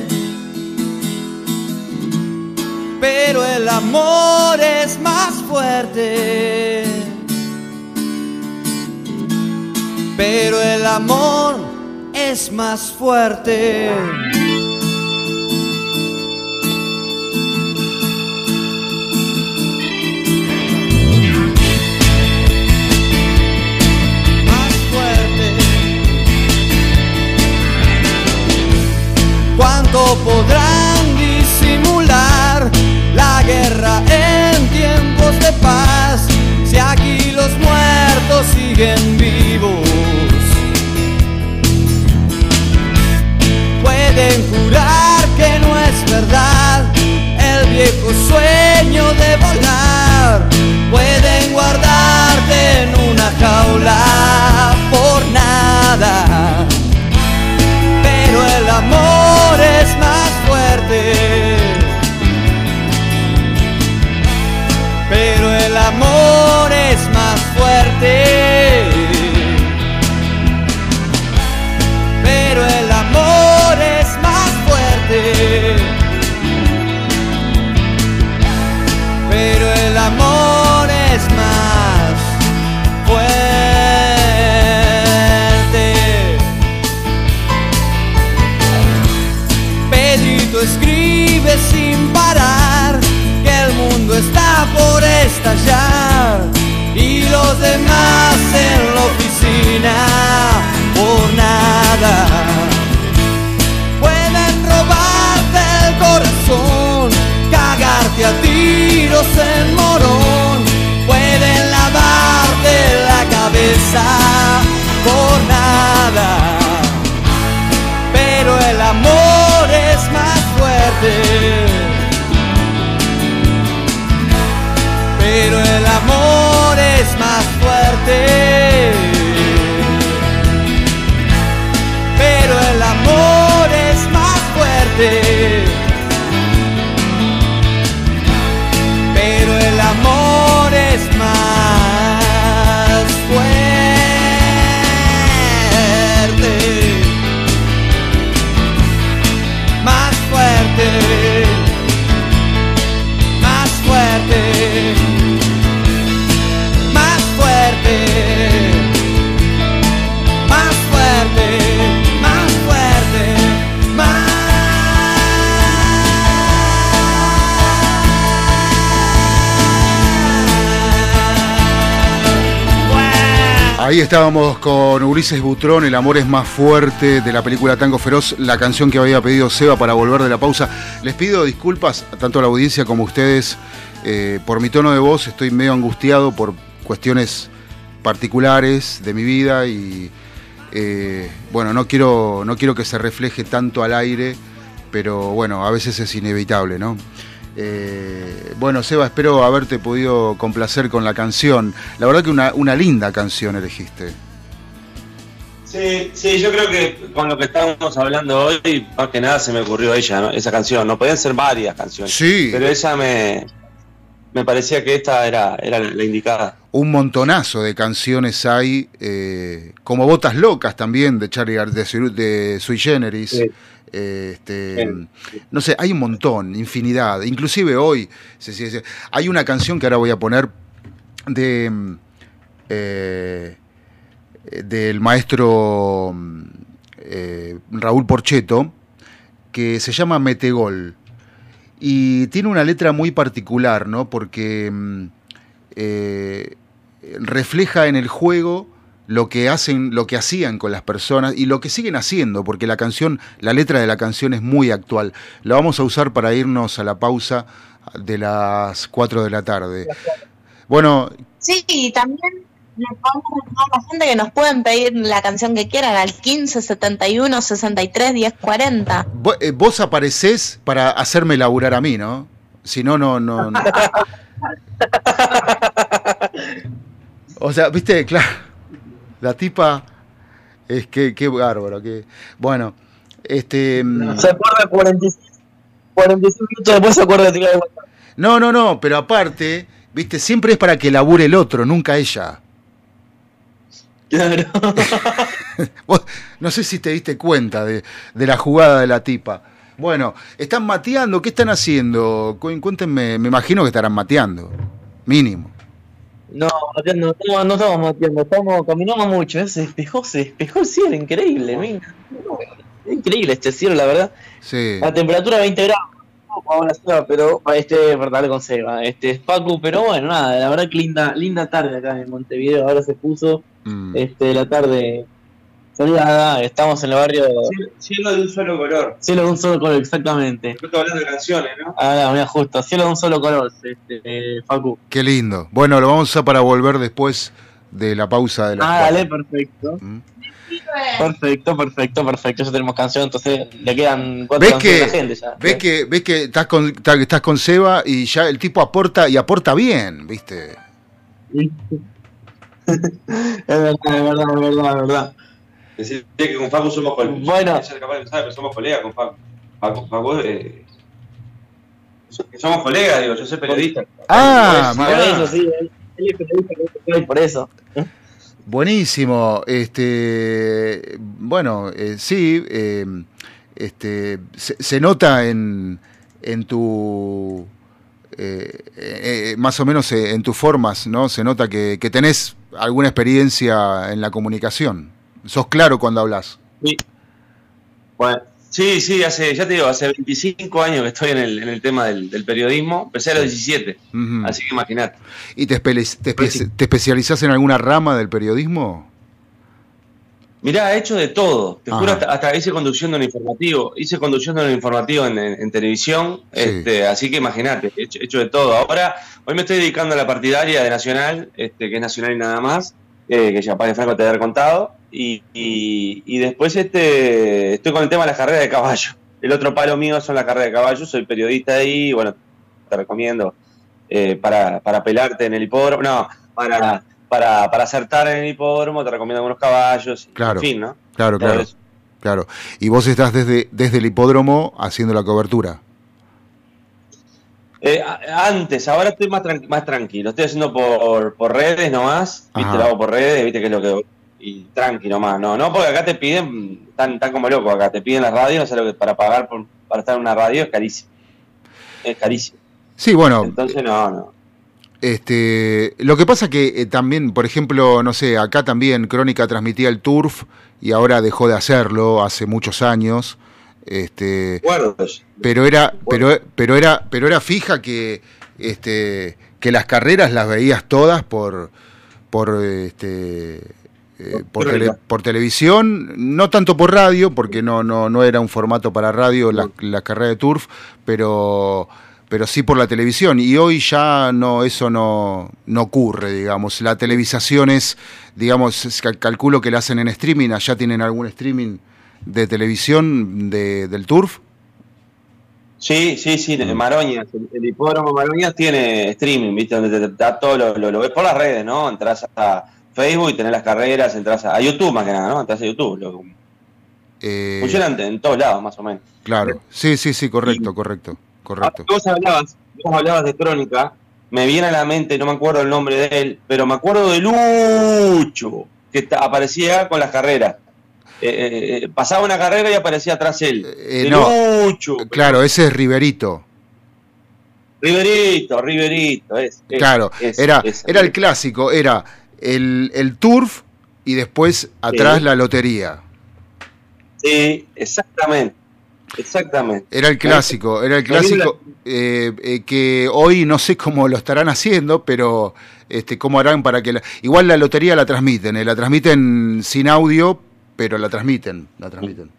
Pero el amor es más fuerte. Pero el amor es más fuerte. Más en tiempos de paz, si aquí los muertos siguen vivos. Pueden jurar que no es verdad. El viejo sueño de volar, pueden guardarte en una jaula por nada, estábamos con Ulises Butrón, El amor es más fuerte de la película Tango Feroz, la canción que había pedido Seba para volver de la pausa. Les pido disculpas tanto a la audiencia como a ustedes eh, por mi tono de voz, estoy medio angustiado por cuestiones particulares de mi vida y eh, bueno, no quiero, no quiero que se refleje tanto al aire, pero bueno, a veces es inevitable, ¿no? Eh, bueno, Seba, espero haberte podido complacer con la canción. La verdad que una, linda canción elegiste. Sí, sí, yo creo que con lo que estábamos hablando hoy, más que nada se me ocurrió ella, esa canción. No podían ser varias canciones. Sí. Pero ella me, me parecía que esta era, era la indicada. Un montonazo de canciones hay, eh, como Botas Locas también, de Charlie de, de Sui Generis. Este, no sé, hay un montón, infinidad. Inclusive hoy hay una canción que ahora voy a poner de eh, del maestro eh, Raúl Porcheto que se llama Metegol y tiene una letra muy particular, ¿no? Porque mm, eh, refleja en el juego lo que hacen, lo que hacían con las personas y lo que siguen haciendo, porque la canción, la letra de la canción es muy actual. La vamos a usar para irnos a la pausa de las 4 de la tarde. Bueno. Sí, y también le podemos recordar a la gente que nos pueden pedir la canción que quieran al 15 71 63 10 40. Vos, aparecés para hacerme laburar a mí, ¿no? Si no, no, no. no. o sea, viste, claro. La tipa es que qué bárbaro, que bueno, este mm, se acuerda 45, 45 minutos después se acuerda de tirar de vuelta. No, no, no, pero aparte, viste, siempre es para que labure el otro, nunca ella. Claro. no sé si te diste cuenta de, de, la jugada de la tipa. Bueno, están mateando, ¿qué están haciendo? Cuéntenme, me imagino que estarán mateando, mínimo. No, no, no, no estamos matiendo, estamos, caminamos mucho, se despejó, se despejó el cielo, increíble, mira. increíble este cielo, la verdad. Sí. La temperatura 20 grados, pero este verdad con Seba, este es Pacu, pero bueno, nada, la verdad que linda, linda tarde acá en Montevideo, ahora se puso mm. este la tarde estamos en el barrio. Cielo, de un solo color. Cielo de un solo color, exactamente. Yo estoy hablando de canciones, ¿no? Ah, mira, justo. Cielo de un solo color, este, eh, Facu. Qué lindo. Bueno, lo vamos a usar para volver después de la pausa de la. Ah, dale, perfecto. ¿Mm? Perfecto, perfecto, perfecto. Ya tenemos canción, entonces le quedan cuatro ¿Ves que, a la gente ya. ¿Ves que, ves que estás, con, estás con Seba y ya el tipo aporta y aporta bien, ¿viste? es verdad, es verdad, es verdad, es verdad. Decir que con Facu somos colegas. Bueno. somos colegas con Facu. Facu, Facu eh, somos colegas, digo, yo soy periodista. Ah, por eso, sí, él, es periodista, por eso. Buenísimo. Este, bueno, eh, sí, eh, este, se, se, nota en, en tu, eh, eh más o menos en tus formas, ¿no? Se nota que, que tenés alguna experiencia en la comunicación. Sos claro cuando hablas. Sí. Bueno, sí, sí, hace, ya te digo, hace 25 años que estoy en el, en el tema del, periodismo. Empecé a los 17, así que imagínate. ¿Y te, te, te especializás en alguna rama del periodismo? Mirá, he hecho de todo. Te juro, hasta, hice conducción de un informativo. Hice conducción de un informativo en, televisión. Este, así que imagínate, he hecho, de todo. Ahora, hoy me estoy dedicando a la partidaria de Nacional, este, que es Nacional y nada más, eh, que ya para Franco te haber contado. Y, y, después este, estoy con el tema de las carreras de caballo. El otro palo mío son las carreras de caballo, soy periodista ahí, y bueno, te recomiendo eh, para, para pelarte en el hipódromo, no, para, para, para acertar en el hipódromo, te recomiendo algunos caballos, claro, en fin, ¿no? Claro, claro. Claro. Y vos estás desde, desde el hipódromo haciendo la cobertura. Eh, antes, ahora estoy más, más tranquilo. Estoy haciendo por, por redes nomás. Viste, lo hago por redes, viste que es lo que y tranqui nomás, no, no, porque acá te piden, tan, tan como loco, acá te piden la radio, no sé lo que para pagar por, para estar en una radio es carísimo. Es carísimo. Sí, bueno. Entonces no, no. Este, lo que pasa que eh, también, por ejemplo, no sé, acá también Crónica transmitía el Turf y ahora dejó de hacerlo hace muchos años. Este, pero era, pero, pero era, pero era fija que, este, que las carreras las veías todas por, por, este, eh, por, televisión, no tanto por radio, porque no, no, no era un formato para radio la, la carrera de Turf, pero pero sí por la televisión. Y hoy ya no, eso no, no ocurre, digamos. La televisación es, digamos, calculo que la hacen en streaming, allá tienen algún streaming de televisión de, del Turf. Sí, sí, sí, mm. Maroñas, el, hipódromo Maroñas tiene streaming, ¿viste? Donde te da todo, lo, ves por las redes, ¿no? Entras a Facebook y tenés las carreras, entras a, YouTube más que nada, ¿no? Entras a YouTube. Lo, eh, Funcionante en todos lados, más o menos. Claro, sí, sí, sí, correcto, correcto correcto. Vos hablabas, vos hablabas de Crónica, me viene a la mente, no me acuerdo el nombre de él, pero me acuerdo de Lucho, que aparecía con las carreras. Eh, eh, pasaba una carrera y aparecía atrás él. Lucho. Claro, ese es Riverito. Riverito, Riverito, es. claro, era, era el clásico, era el, el turf y después atrás la lotería. Sí, exactamente. Exactamente. Era el clásico, era el clásico eh, eh, que hoy no sé cómo lo estarán haciendo, pero este, cómo harán para que... igual la lotería la transmiten, eh, la transmiten sin audio, pero la transmiten, la transmiten.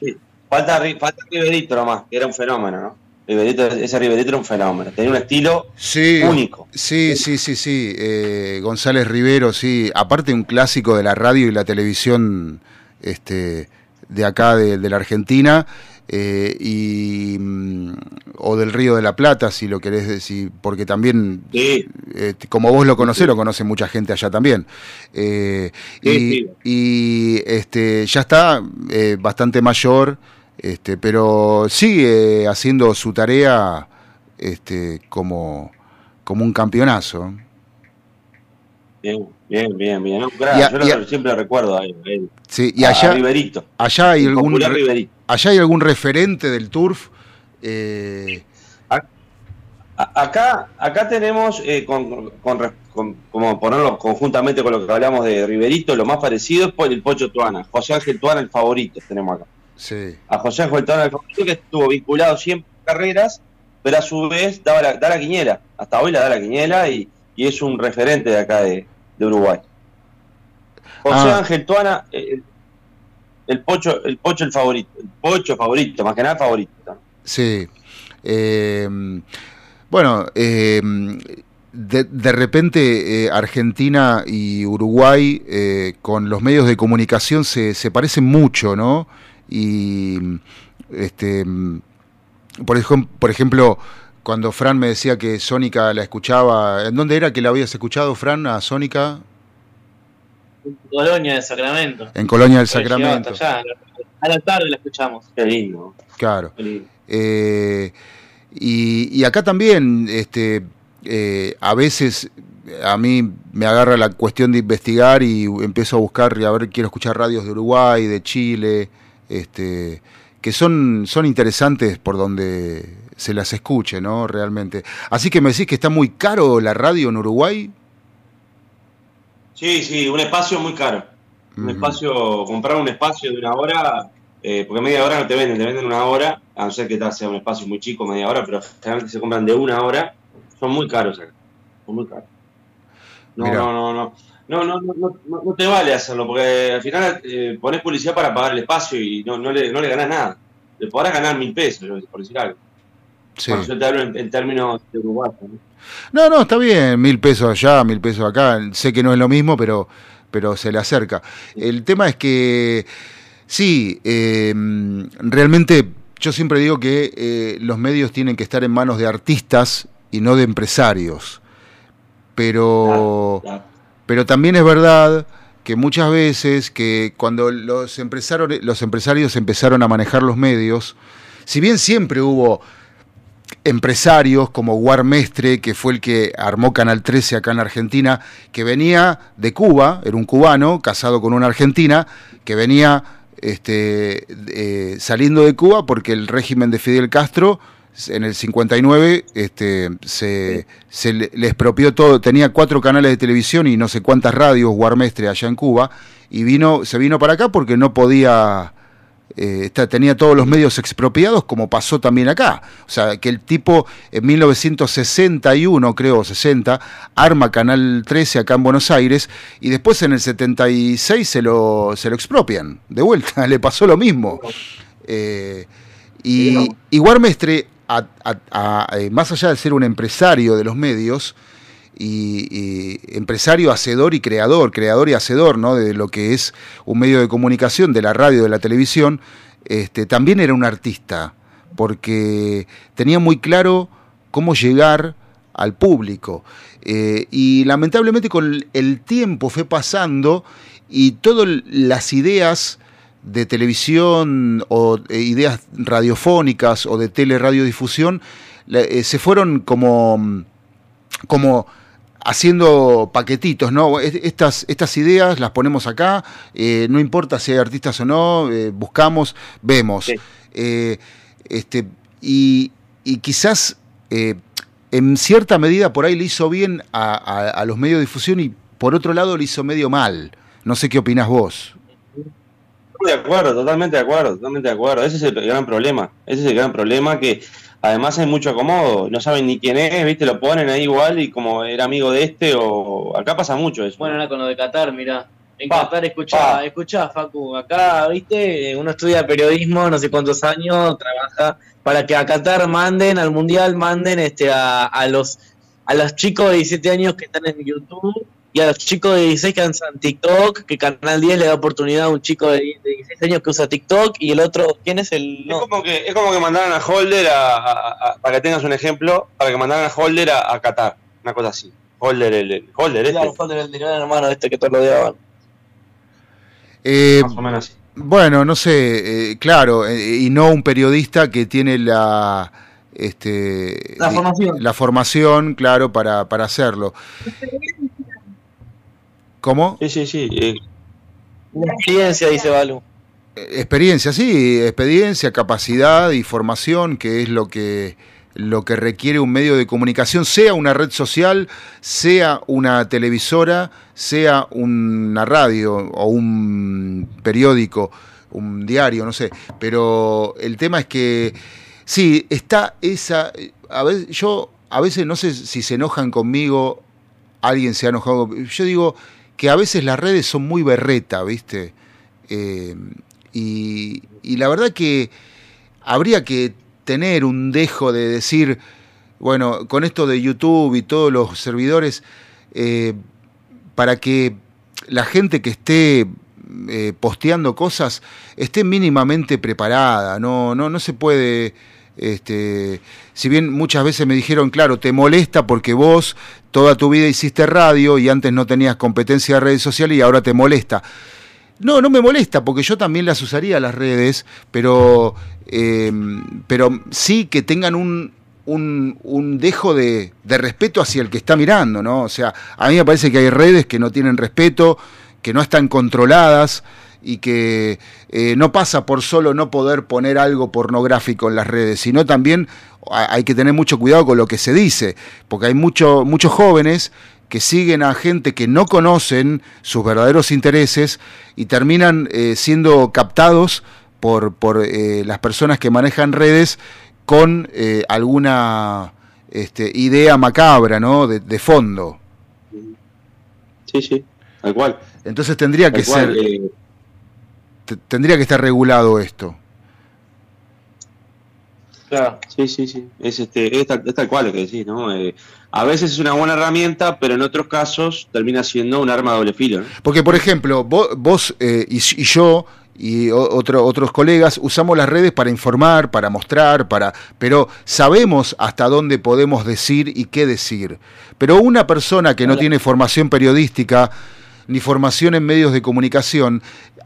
Sí. Falta, falta Riverito nomás, que era un fenómeno, ¿no? Ese Riverito era un fenómeno, tenía un estilo único. Sí, sí, sí, sí. González Rivero, sí. Aparte un clásico de la radio y la televisión este, de acá, de, la Argentina, eh, y, mm, o del Río de la Plata, si lo querés decir, porque también, eh, como vos lo conocés, lo conoce mucha gente allá también. Eh, y, este, ya está bastante mayor, este, pero sigue haciendo su tarea este, como, como un campeonazo. Bien, bien, bien, bien. yo siempre recuerdo a él. Sí, y allá, allá hay algún allá hay algún referente del turf. Eh... Acá, acá tenemos, eh, con, como ponerlo conjuntamente con lo que hablamos de Riverito, lo más parecido es por el Pocho Tuana. José Ángel Tuana, el favorito, tenemos acá. Sí. A José Ángel Tuana, el favorito, que estuvo vinculado siempre a carreras, pero a su vez daba la, da la quiñela. Hasta hoy la da la quiñela y, y es un referente de acá de, de Uruguay. José ah. Ángel Tuana, el, el, pocho, el pocho el favorito, el pocho favorito, más que nada favorito. Sí. Eh, bueno, eh, de, repente eh, Argentina y Uruguay con los medios de comunicación se, se parecen mucho, ¿no? Y este, por, ejemplo, por ejemplo, cuando Fran me decía que Sónica la escuchaba, ¿en dónde era que la habías escuchado, Fran, a Sónica? En Colonia del Sacramento. En Colonia del Sacramento. a la tarde la escuchamos. Qué lindo. Claro. Eh, y, acá también, este, eh, a veces a mí me agarra la cuestión de investigar y empiezo a buscar y a ver, quiero escuchar radios de Uruguay, de Chile, este, que son, son interesantes por donde se las escuche, ¿no? Realmente. Así que me decís que está muy caro la radio en Uruguay. Sí, sí, un espacio muy caro. Un espacio, comprar un espacio de una hora, eh, porque media hora no te venden, te venden una hora, a no ser que sea un espacio muy chico, media hora, pero generalmente se compran de una hora, son muy caros acá. Son muy caros. No, no, no, no. No, no, no, no, te vale hacerlo, porque al final eh, pones publicidad para pagar el espacio y no, no, le, no le ganás nada. Le podrás ganar mil pesos, por decir algo. Sí. yo te hablo en, términos de Uruguay. ¿no? ¿no? está bien, mil pesos allá, mil pesos acá. Sé que no es lo mismo, pero, pero se le acerca. El tema es que, sí, em, realmente yo siempre digo que eh, los medios tienen que estar en manos de artistas y no de empresarios. Pero, pero también es verdad que muchas veces que cuando los empresarios, los empresarios empezaron a manejar los medios, si bien siempre hubo empresarios como Guarmestre, que fue el que armó Canal 13 acá en Argentina, que venía de Cuba, era un cubano casado con una argentina, que venía este, eh, saliendo de Cuba porque el régimen de Fidel Castro en el 59 este, se, se le expropió todo, tenía cuatro canales de televisión y no sé cuántas radios Guarmestre allá en Cuba, y vino, se vino para acá porque no podía eh, tenía todos los medios expropiados, como pasó también acá. O sea, que el tipo en 1961, creo, 60, arma Canal 13 acá en Buenos Aires y después en el 76 se lo, se lo expropian. De vuelta, le pasó lo mismo. Eh, y, y Guarmestre, eh, más allá de ser un empresario de los medios, y, empresario, hacedor y creador, creador y hacedor ¿no? de lo que es un medio de comunicación, de la radio, de la televisión, este, también era un artista, porque tenía muy claro cómo llegar al público. Eh, y lamentablemente con el tiempo fue pasando y todas las ideas de televisión o eh, ideas radiofónicas o de teleradiodifusión eh, se fueron como, como haciendo paquetitos, ¿no? Estas, estas ideas las ponemos acá, eh, no importa si hay artistas o no, buscamos, vemos. Este, y, quizás en cierta medida por ahí le hizo bien a, los medios de difusión y por otro lado le hizo medio mal. No sé qué opinas vos. De acuerdo, totalmente de acuerdo, totalmente de acuerdo. Ese es el gran problema. Ese es el gran problema que Además hay mucho acomodo, no saben ni quién es, ¿viste? Lo ponen ahí igual y como era amigo de este o... Acá pasa mucho eso. Bueno, ahora con lo de Qatar, mira. En Qatar, escuchá, escuchá, Facu, acá, ¿viste? Uno estudia periodismo, no sé cuántos años, trabaja para que a Qatar manden, al Mundial manden este a, a los a los chicos de 17 años que están en YouTube y a los chicos de 16 que usan TikTok, que Canal 10 le da oportunidad a un chico de 16 años que usa TikTok y el otro, ¿quién es el...? Es, como que, es como que mandaran a Holder, a, para que tengas un ejemplo, para que mandaran a Holder a, Qatar, una cosa así. Holder, el, Holder, este. Claro, Holder, el hermano este que todos lo odiaban. Eh, Más o menos así. Bueno, no sé, eh, claro, eh, y no un periodista que tiene la... Este, la formación. La formación, claro, para, para hacerlo. ¿Cómo? Sí, sí, sí. Eh. experiencia, dice Balu. Experiencia, sí, experiencia, capacidad y formación, que es lo que, lo que requiere un medio de comunicación, sea una red social, sea una televisora, sea una radio o un periódico, un diario, no sé. Pero el tema es que, sí, está esa... A veces, yo a veces no sé si se enojan conmigo, alguien se ha enojado. Yo digo, que a veces las redes son muy berreta, ¿viste? Eh, y, la verdad que habría que tener un dejo de decir, bueno, con esto de YouTube y todos los servidores, eh, para que la gente que esté eh, posteando cosas esté mínimamente preparada, no, no, no se puede este, si bien muchas veces me dijeron, claro, te molesta porque vos toda tu vida hiciste radio y antes no tenías competencia de redes sociales y ahora te molesta. No, no me molesta porque yo también las usaría las redes, pero, eh, pero sí que tengan un, un, dejo de, de, respeto hacia el que está mirando, ¿no? O sea, a mí me parece que hay redes que no tienen respeto, que no están controladas y que eh, no pasa por solo no poder poner algo pornográfico en las redes, sino también hay que tener mucho cuidado con lo que se dice, porque hay mucho, muchos jóvenes que siguen a gente que no conocen sus verdaderos intereses y terminan eh, siendo captados por, por eh, las personas que manejan redes con alguna este, idea macabra, ¿no? De, fondo. Sí, sí, tal cual. Entonces tendría que ser tendría que estar regulado esto. Claro, sí, sí, sí. Es, este, es, tal, cual lo que decís, ¿no? Eh, a veces es una buena herramienta, pero en otros casos termina siendo un arma de doble filo. Porque, por ejemplo, vos, eh, y, yo y otro, otros colegas usamos las redes para informar, para mostrar, para, pero sabemos hasta dónde podemos decir y qué decir. Pero una persona que no tiene formación periodística ni formación en medios de comunicación,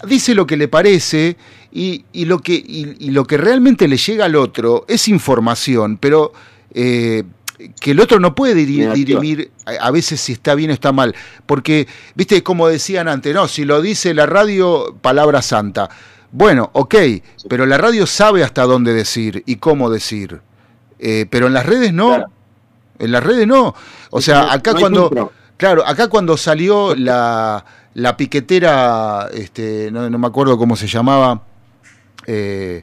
dice lo que le parece y, lo, que, y, lo que realmente le llega al otro es información, pero eh, que el otro no puede dirimir a veces si está bien o está mal, porque, viste, como decían antes, no, si lo dice la radio, palabra santa. Bueno, ok, pero la radio sabe hasta dónde decir y cómo decir, eh, pero en las redes no. En las redes no. O sea, acá cuando... Claro, acá cuando salió la, la piquetera, este, no, me acuerdo cómo se llamaba, eh,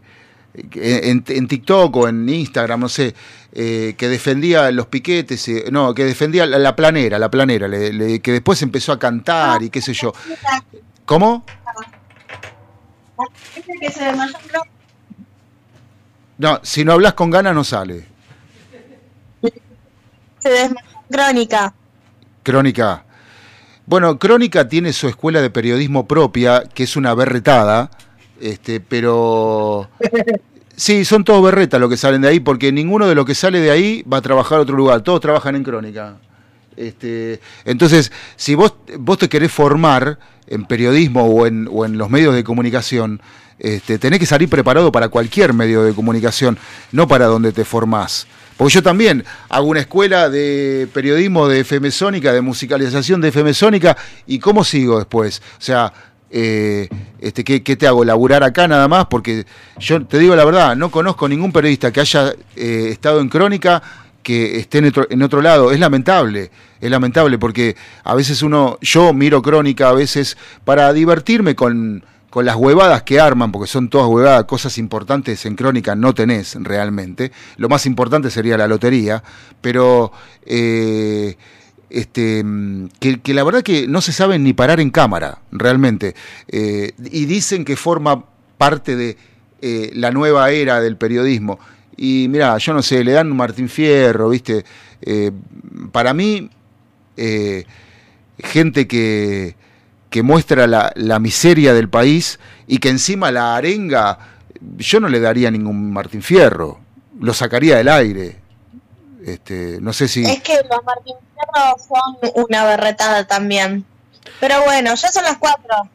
en, TikTok o en Instagram, no sé, eh, que defendía los piquetes, eh, no, que defendía la, planera, la planera, que después empezó a cantar y qué sé yo. ¿Cómo? No, si no hablas con ganas no sale. Se desmayó Crónica. Crónica. Bueno, Crónica tiene su escuela de periodismo propia, que es una berretada, este, pero sí, son todos berretas los que salen de ahí, porque ninguno de los que sale de ahí va a trabajar a otro lugar, todos trabajan en Crónica. Este, entonces, si vos, vos te querés formar en periodismo o en, o en los medios de comunicación, este, tenés que salir preparado para cualquier medio de comunicación, no para donde te formás. Porque yo también hago una escuela de periodismo de FM Sónica, de musicalización de FM Sónica, y ¿cómo sigo después? O sea, eh, este, ¿qué, te hago? ¿Laburar acá nada más? Porque yo te digo la verdad, no conozco ningún periodista que haya eh, estado en crónica que esté en otro lado. Es lamentable, es lamentable porque a veces uno, yo miro crónica a veces para divertirme con con las huevadas que arman, porque son todas huevadas, cosas importantes en crónica no tenés realmente. Lo más importante sería la lotería, pero eh, este, que, la verdad que no se saben ni parar en cámara, realmente. Eh, y dicen que forma parte de eh, la nueva era del periodismo. Y mira, yo no sé, le dan un Martín Fierro, ¿viste? para mí, gente que que muestra la, la, miseria del país y que encima la arenga, yo no le daría ningún Martín Fierro, lo sacaría del aire. Este, no sé si... Es que los Martín Fierro son una berretada también. Pero bueno, ya son las cuatro.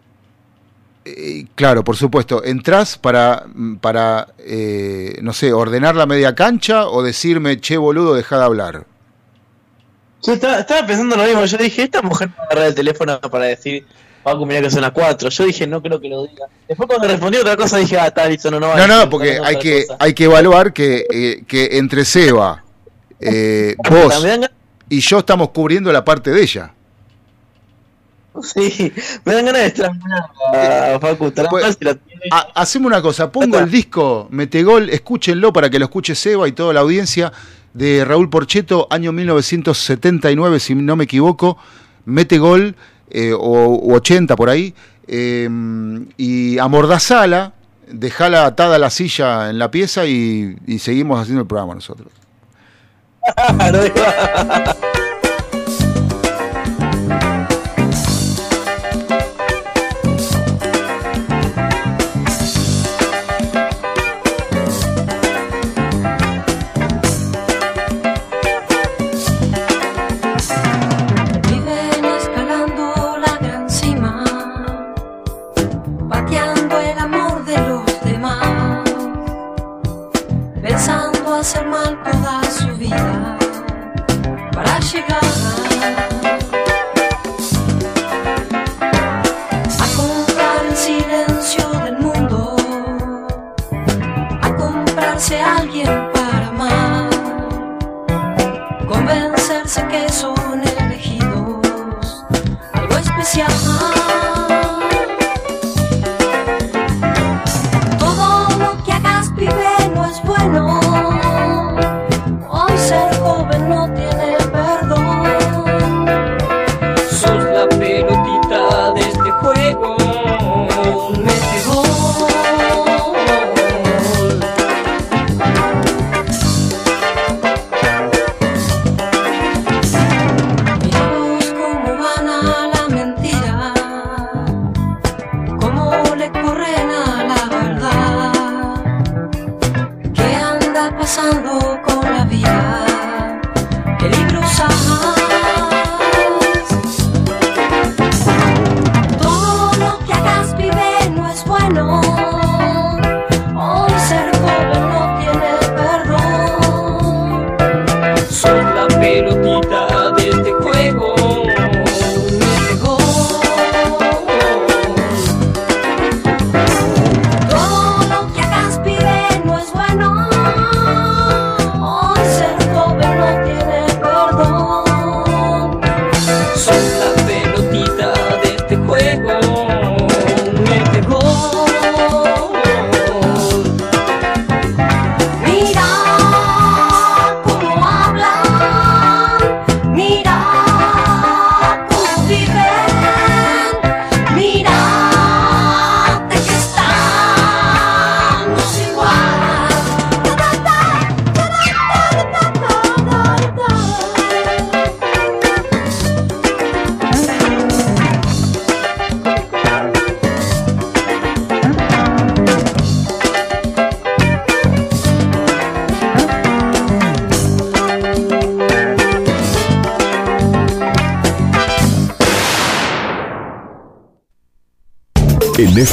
Eh, claro, por supuesto. ¿Entrás para, para eh, no sé, ordenar la media cancha o decirme, che, boludo, deja de hablar? Yo estaba, pensando lo mismo. Yo dije, esta mujer va a agarrar el teléfono para decir, Paco, mira que son las 4. Yo dije, no creo que lo diga. Después cuando respondió otra cosa dije, ah, está listo, no, no No, no, porque hay que, hay que evaluar que, eh, que entre Seba, eh, vos y yo estamos cubriendo la parte de ella. Sí, me dan ganas de estrangular a Facu. Pues, hacemos una cosa, pongo el disco Metegol, escúchenlo para que lo escuche Seba y toda la audiencia de Raúl Porcheto, año 1979, si no me equivoco, Metegol eh, o, 80 por ahí, eh, y amordazala, dejala atada a la silla en la pieza y, y seguimos haciendo el programa nosotros.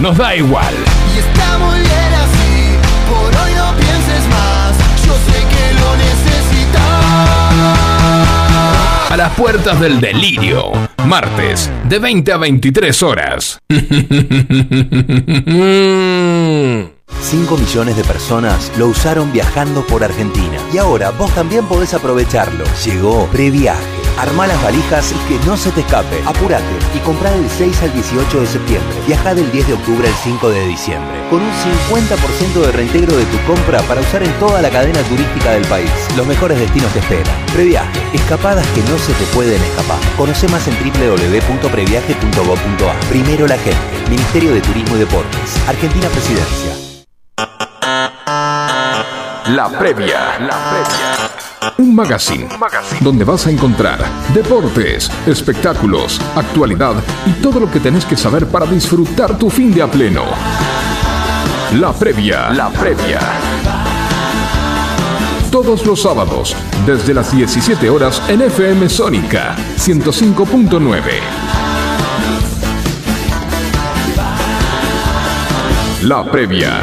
nos da igual. Y está muy bien así, por hoy no pienses más, yo sé que lo necesitas. A las puertas del delirio, martes, de 20 a 23 horas. 5 millones de personas lo usaron viajando por Argentina y ahora vos también podés aprovecharlo. Llegó Previaje Arma las valijas y que no se te escape. Apúrate y compra del 6 al 18 de septiembre. Viaja del 10 de octubre al 5 de diciembre. Con un 50% de reintegro de tu compra para usar en toda la cadena turística del país. Los mejores destinos te esperan. Previaje. Escapadas que no se te pueden escapar. Conoce más en www.previaje.gov.ar. Primero la gente. Ministerio de Turismo y Deportes. Argentina Presidencia. La previa. La previa. Un magazine, donde vas a encontrar deportes, espectáculos, actualidad y todo lo que tenés que saber para disfrutar tu fin de a pleno. La previa. La previa. Todos los sábados, desde las 17 horas en FM Sónica 105.9. La previa.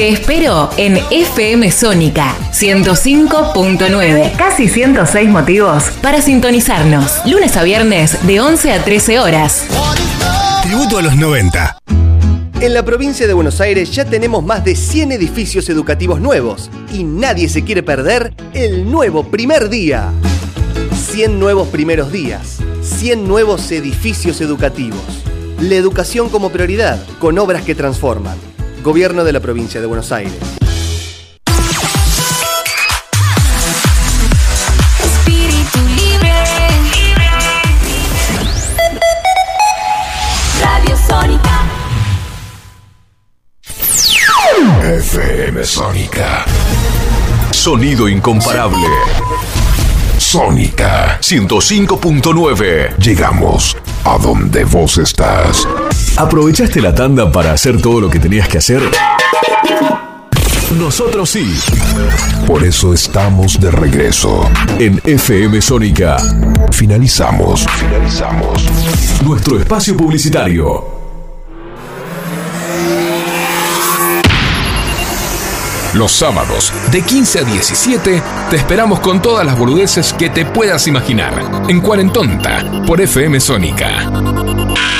Te espero en FM Sónica 105.9. Casi 106 motivos para sintonizarnos. Lunes a viernes de 11 a 13 horas. Tributo a los 90. En la provincia de Buenos Aires ya tenemos más de 100 edificios educativos nuevos y nadie se quiere perder el nuevo primer día. 100 nuevos primeros días, 100 nuevos edificios educativos. La educación como prioridad, con obras que transforman. Gobierno de la Provincia de Buenos Aires. Radio Sónica. F FM Sónica. Sonido incomparable. Sónica 105.9. Llegamos a donde vos estás. ¿Aprovechaste la tanda para hacer todo lo que tenías que hacer? Nosotros sí. Por eso estamos de regreso. En FM Sónica. Finalizamos. Finalizamos. Nuestro espacio publicitario. Los sábados, de 15 a 17, te esperamos con todas las boludeces que te puedas imaginar. En Cuarentonta, por FM Sónica.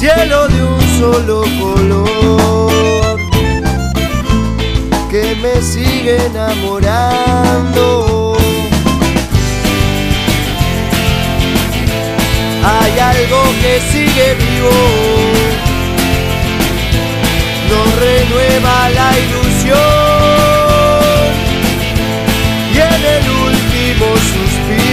cielo de un solo color que me sigue enamorando. hay algo que sigue vivo, nos renueva la ilusión y en el último suspiro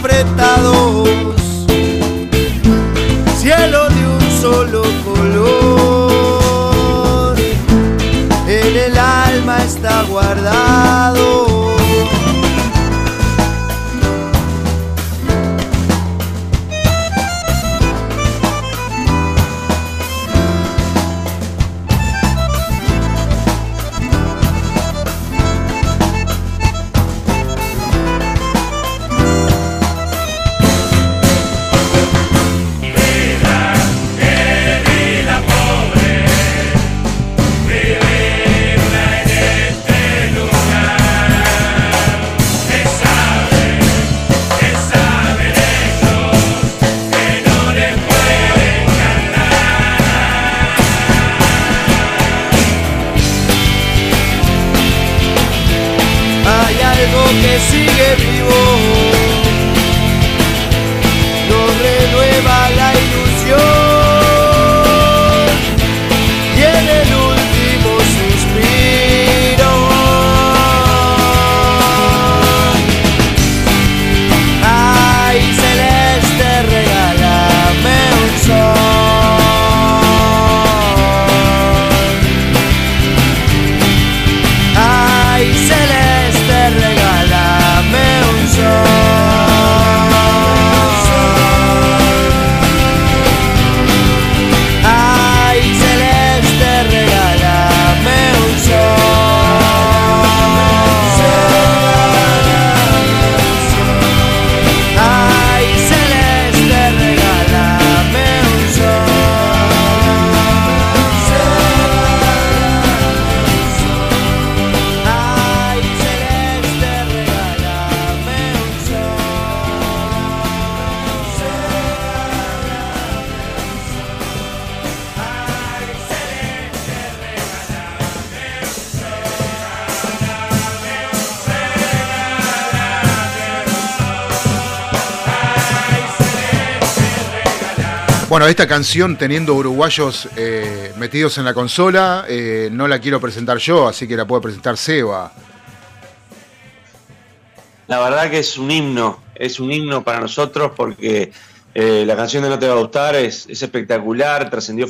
dientes Bueno, esta canción, teniendo uruguayos eh, metidos en la consola, eh, no la quiero presentar yo, así que la puede presentar Seba. La verdad que es un himno, es un himno para nosotros porque eh, la canción de No Te Va a Gustar es, espectacular, trascendió,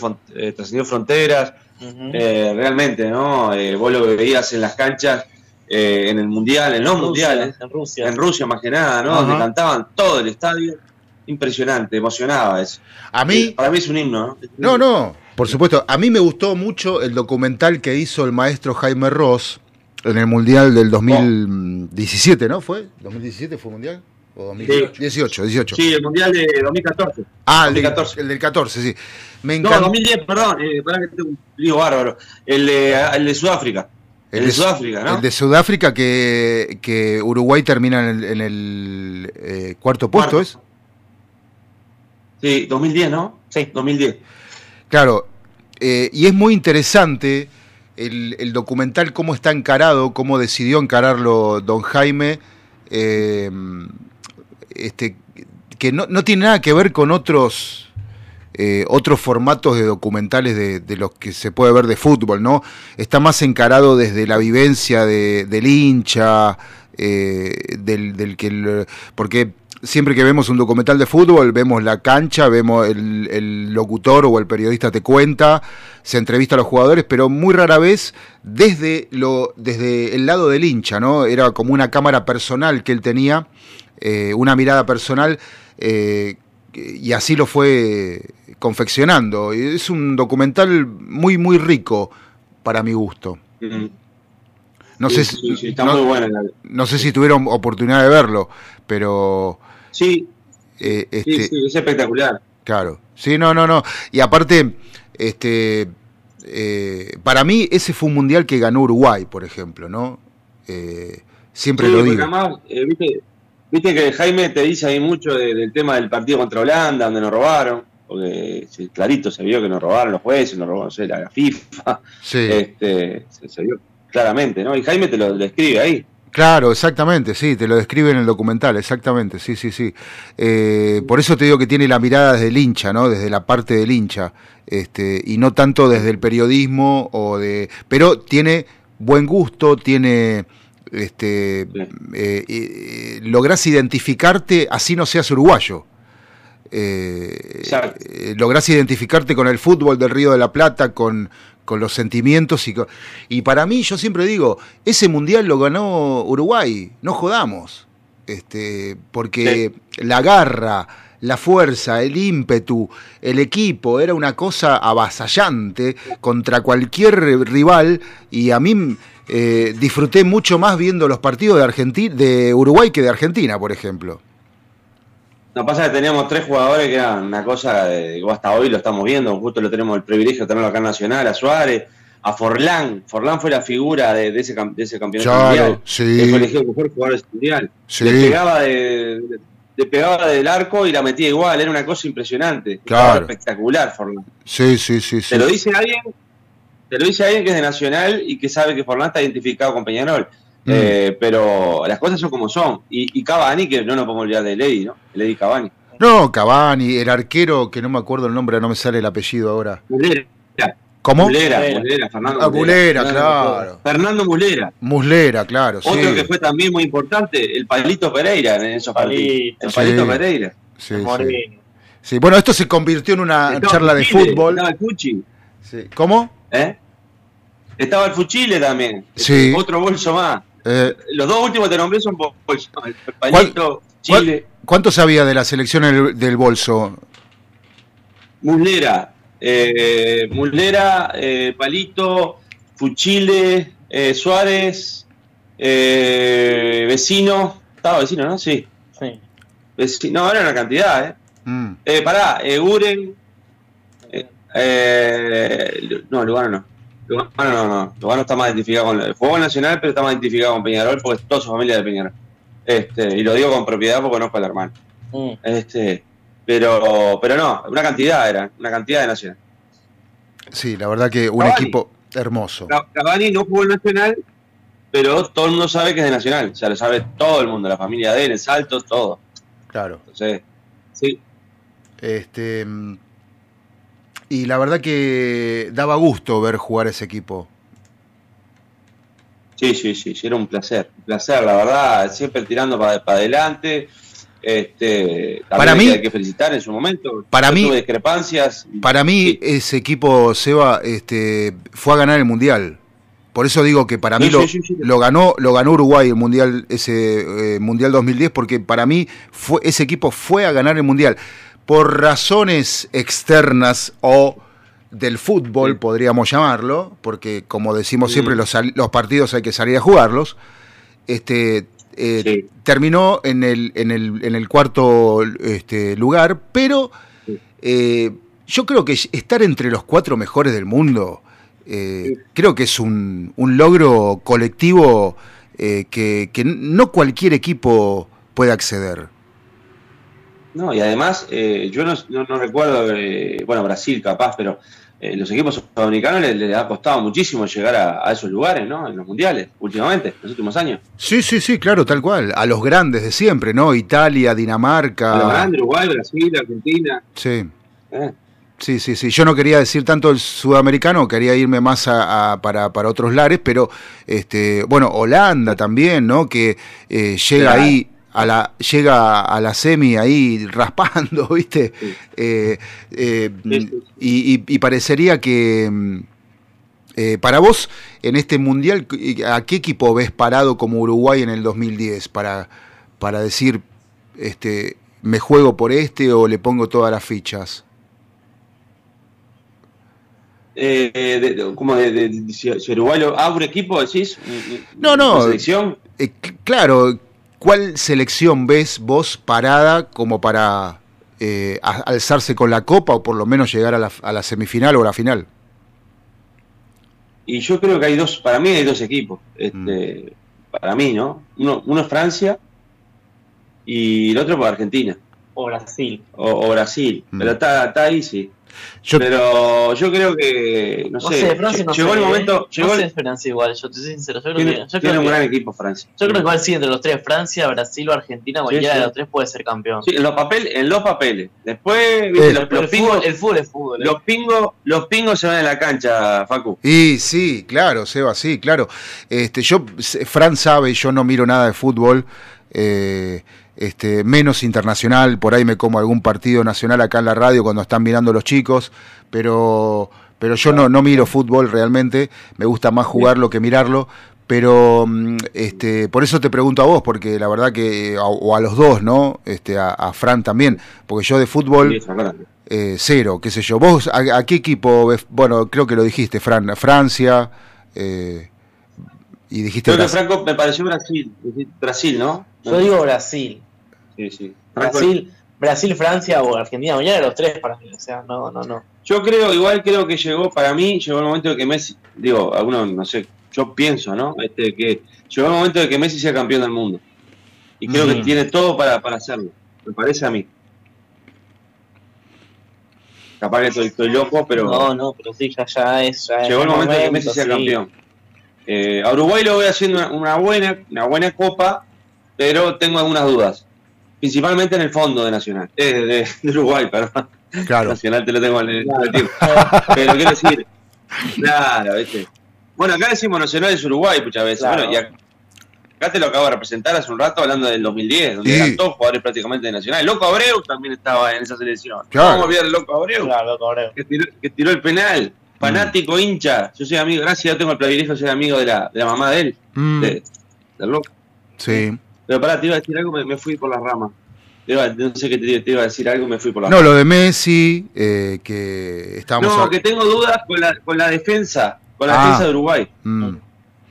trascendió fronteras, realmente, ¿no? vos lo veías en las canchas, en el Mundial, en los Mundiales, en Rusia. En Rusia más que nada, ¿no? Que cantaban todo el estadio impresionante, emocionaba eso. A mí. Para mí es un himno, ¿no? No, no, por supuesto. A mí me gustó mucho el documental que hizo el maestro Jaime Ross en el Mundial del 2017, ¿no? ¿Fue? ¿2017 fue Mundial? ¿O 2018? 18, Sí, el Mundial de 2014. Ah, El, del 14, sí. Me encanta. No, 2010, perdón, eh, para que tengo un lío bárbaro. El de, el de Sudáfrica. El, de, Sudáfrica, ¿no? El de Sudáfrica que, que Uruguay termina en el, eh, cuarto puesto, ¿es? Sí, 2010, ¿no? Sí, 2010. Claro, eh, y es muy interesante el, documental, cómo está encarado, cómo decidió encararlo don Jaime, eh, este, que no, tiene nada que ver con otros eh, otros formatos de documentales de, los que se puede ver de fútbol, ¿no? Está más encarado desde la vivencia del hincha, del, del, que... porque siempre que vemos un documental de fútbol, vemos la cancha, vemos el, locutor o el periodista te cuenta, se entrevista a los jugadores, pero muy rara vez desde, lo, desde el lado del hincha, ¿no? Era como una cámara personal que él tenía, eh, una mirada personal, eh, y así lo fue confeccionando. Es un documental muy, muy rico para mi gusto. No, sé no sé si tuvieron oportunidad de verlo, pero Sí. Eh, este, sí, es espectacular. Claro. Sí, no, no, no. Y aparte, este, eh, para mí ese fue un mundial que ganó Uruguay, por ejemplo, ¿no? Eh, siempre lo digo. Además, ¿viste, viste, que Jaime te dice ahí mucho del tema del partido contra Holanda, donde nos robaron, porque clarito se vio que nos robaron los jueces, nos robaron la, FIFA. Sí. Este, se, vio claramente, ¿no? Y Jaime te lo describe ahí. Claro, exactamente, sí, te lo describe en el documental, exactamente, sí, sí, sí. Eh, por eso te digo que tiene la mirada desde el hincha, ¿no? Desde la parte del hincha, este, y no tanto desde el periodismo o de, pero tiene buen gusto, tiene, este, eh, lográs identificarte, así no seas uruguayo. Eh, eh, lográs identificarte con el fútbol del Río de la Plata, con, con los sentimientos y, y para mí yo siempre digo, ese mundial lo ganó Uruguay, no jodamos, este, porque la garra, la fuerza, el ímpetu, el equipo, era una cosa avasallante contra cualquier rival y a mí eh, disfruté mucho más viendo los partidos de, Argentina, de Uruguay que de Argentina, por ejemplo. No pasa que teníamos tres jugadores que eran una cosa, de, hasta hoy lo estamos viendo, justo lo tenemos el privilegio de tenerlo acá en Nacional, a Suárez, a Forlán. Forlán fue la figura de, ese, de ese campeonato mundial. Sí. Fue elegido mejor jugador mundial. Sí. Le pegaba de, pegaba del arco y la metía igual, era una cosa impresionante. Claro. Espectacular, Forlán. Sí, sí, sí, sí. Te lo dice alguien, te lo dice alguien que es de Nacional y que sabe que Forlán está identificado con Peñarol. Mm. Eh, pero las cosas son como son. Y, y, Cavani, que no nos podemos olvidar de Lady, ¿no? Lady Cavani. No, Cavani, el arquero, que no me acuerdo el nombre, no me sale el apellido ahora. Mulera. ¿Cómo? Mulera, Mulera, Fernando ah, Mulera. claro. Fernando Mulera. Muslera, claro. Otro que fue también muy importante, el Palito Pereira en esos partidos. El Palito Pereira. Sí, sí. bueno, esto se convirtió en una charla de fútbol. Estaba el Fuchi. ¿Cómo? ¿Eh? Estaba el Fuchile también. Sí. Otro bolso más. Eh, Los dos últimos te nombré son bolsos. El Palito, Chile. ¿Cuánto sabía de la selección del bolso? Muslera, eh, Muslera, eh, Palito, Fuchile, eh, Suárez, eh, Vecino. Estaba Vecino, ¿no? Sí. sí. no, era una cantidad, ¿eh? Mm. eh pará, eh, Uren. no, Lugano no. Lugano no, no. Lugano está más identificado con el Fuego Nacional, pero está más identificado con Peñarol porque es toda su familia de Peñarol. Este, y lo digo con propiedad porque conozco al hermano. Mm. Este, pero, pero no, una cantidad era, una cantidad de nacional. Sí, la verdad que un equipo hermoso. Cavani no jugó en Nacional, pero todo el mundo sabe que es de Nacional. O sea, lo sabe todo el mundo, la familia de él, el salto, todo. Claro. Entonces, sí. Este, y la verdad que daba gusto ver jugar ese equipo. Sí, sí, sí, era un placer, un placer, la verdad, siempre tirando para, adelante. Este, para mí hay que felicitar en su momento. Para mí, discrepancias. Para mí ese equipo Seba, este, fue a ganar el mundial. Por eso digo que para mí lo, ganó, lo ganó Uruguay el mundial ese eh, mundial 2010 porque para mí fue ese equipo fue a ganar el mundial por razones externas o del fútbol, podríamos llamarlo, porque como decimos siempre, los, los, partidos hay que salir a jugarlos, este, eh, terminó en el, en el, en el cuarto este, lugar, pero eh, yo creo que estar entre los cuatro mejores del mundo, eh, creo que es un, un logro colectivo que, que, no cualquier equipo puede acceder. No, y además, yo no, no recuerdo, bueno, Brasil capaz, pero eh, los equipos sudamericanos les, ha costado muchísimo llegar a, esos lugares, ¿no? En los mundiales, últimamente, en los últimos años. Sí, sí, sí, claro, tal cual. A los grandes de siempre, ¿no? Italia, Dinamarca. A los grandes, Uruguay, Brasil, Argentina. Sí. Eh, Sí, sí, sí. Yo no quería decir tanto el sudamericano, quería irme más a, para, para, otros lares, pero este, bueno, Holanda también, ¿no? Que eh, llega ahí a la llega a la semi ahí raspando, ¿viste? Eh, eh, y, parecería que mm, para vos en este mundial, ¿a qué equipo ves parado como Uruguay en el 2010 para para decir, este, me juego por este o le pongo todas las fichas? Eh, como de, si Uruguay abre equipo, decís. No, no. selección? Eh, claro, ¿cuál selección ves vos parada como para eh, alzarse con la copa o por lo menos llegar a la, a la, semifinal o a la final? Y yo creo que hay dos, para mí hay dos equipos. Este, mm. Para mí, ¿no? Uno, uno es Francia y el otro es Argentina. O Brasil. O, Brasil. Mm. Pero está, está ahí, sí. Pero yo creo que, no, sé, llegó el momento. Llegó no sé Francia igual, yo te soy sincero. Yo tiene, creo que, yo tiene un gran equipo Francia. Yo creo que igual sí, entre los tres, Francia, Brasil o Argentina, cualquiera de los tres puede ser campeón. Sí, en los, papeles, en los papeles. Después, ¿viste? los, el, pingos, fútbol, el fútbol es fútbol. ¿eh? Los, pingos, los pingos se van en la cancha, Facu. Y sí, claro, Seba, sí, claro. Este, yo, Fran sabe, yo no miro nada de fútbol. Eh, este, menos internacional, por ahí me como algún partido nacional acá en la radio cuando están mirando los chicos, pero, pero yo no, no miro fútbol realmente, me gusta más jugarlo que mirarlo, pero mm, este, por eso te pregunto a vos, porque la verdad que, o a los dos, ¿no? Este, a, Fran también, porque yo de fútbol... Eh, cero, qué sé yo. ¿Vos a, qué equipo? Bueno, creo que lo dijiste, Fran. Francia. Eh, y dijiste. Creo que Franco me pareció Brasil. Brasil, ¿no? Yo digo Brasil. Sí, sí. Brasil, Brasil, Francia o Argentina, mañana los tres para mí. O sea, no, no, no. Yo creo, igual creo que llegó, para mí, llegó el momento de que Messi, digo, algunos, no sé, yo pienso, ¿no? Este, que llegó el momento de que Messi sea campeón del mundo. Y creo que tiene todo para, para hacerlo. Me parece a mí. Capaz que estoy, loco, pero. No, no, pero sí, ya, ya es. llegó el momento, de que Messi sea campeón. Eh, a Uruguay lo voy haciendo una, buena, una buena copa, pero tengo algunas dudas. Principalmente en el fondo de Nacional. Eh, de, Uruguay, perdón. Claro. Nacional te lo tengo en el, tiempo. Pero quiero decir, claro, ¿viste? Bueno, acá decimos Nacional es Uruguay muchas veces. Bueno, y acá te lo acabo de representar hace un rato hablando del 2010, donde eran todos jugadores prácticamente de Nacional. El Loco Abreu también estaba en esa selección. Claro. Vamos a olvidar el Loco Abreu. Claro, Loco Abreu. Que tiró, que tiró el penal fanático, hincha. Yo soy amigo, gracias, yo tengo el privilegio de ser amigo de la, de la mamá de él, mm. de, del loco. Sí. Pero pará, te iba a decir algo, me, fui por las ramas. no sé qué te, iba a decir algo, me fui por las No, lo de Messi, eh, que estábamos... No, que tengo dudas con la, con la defensa, con la ah. defensa de Uruguay. Mm.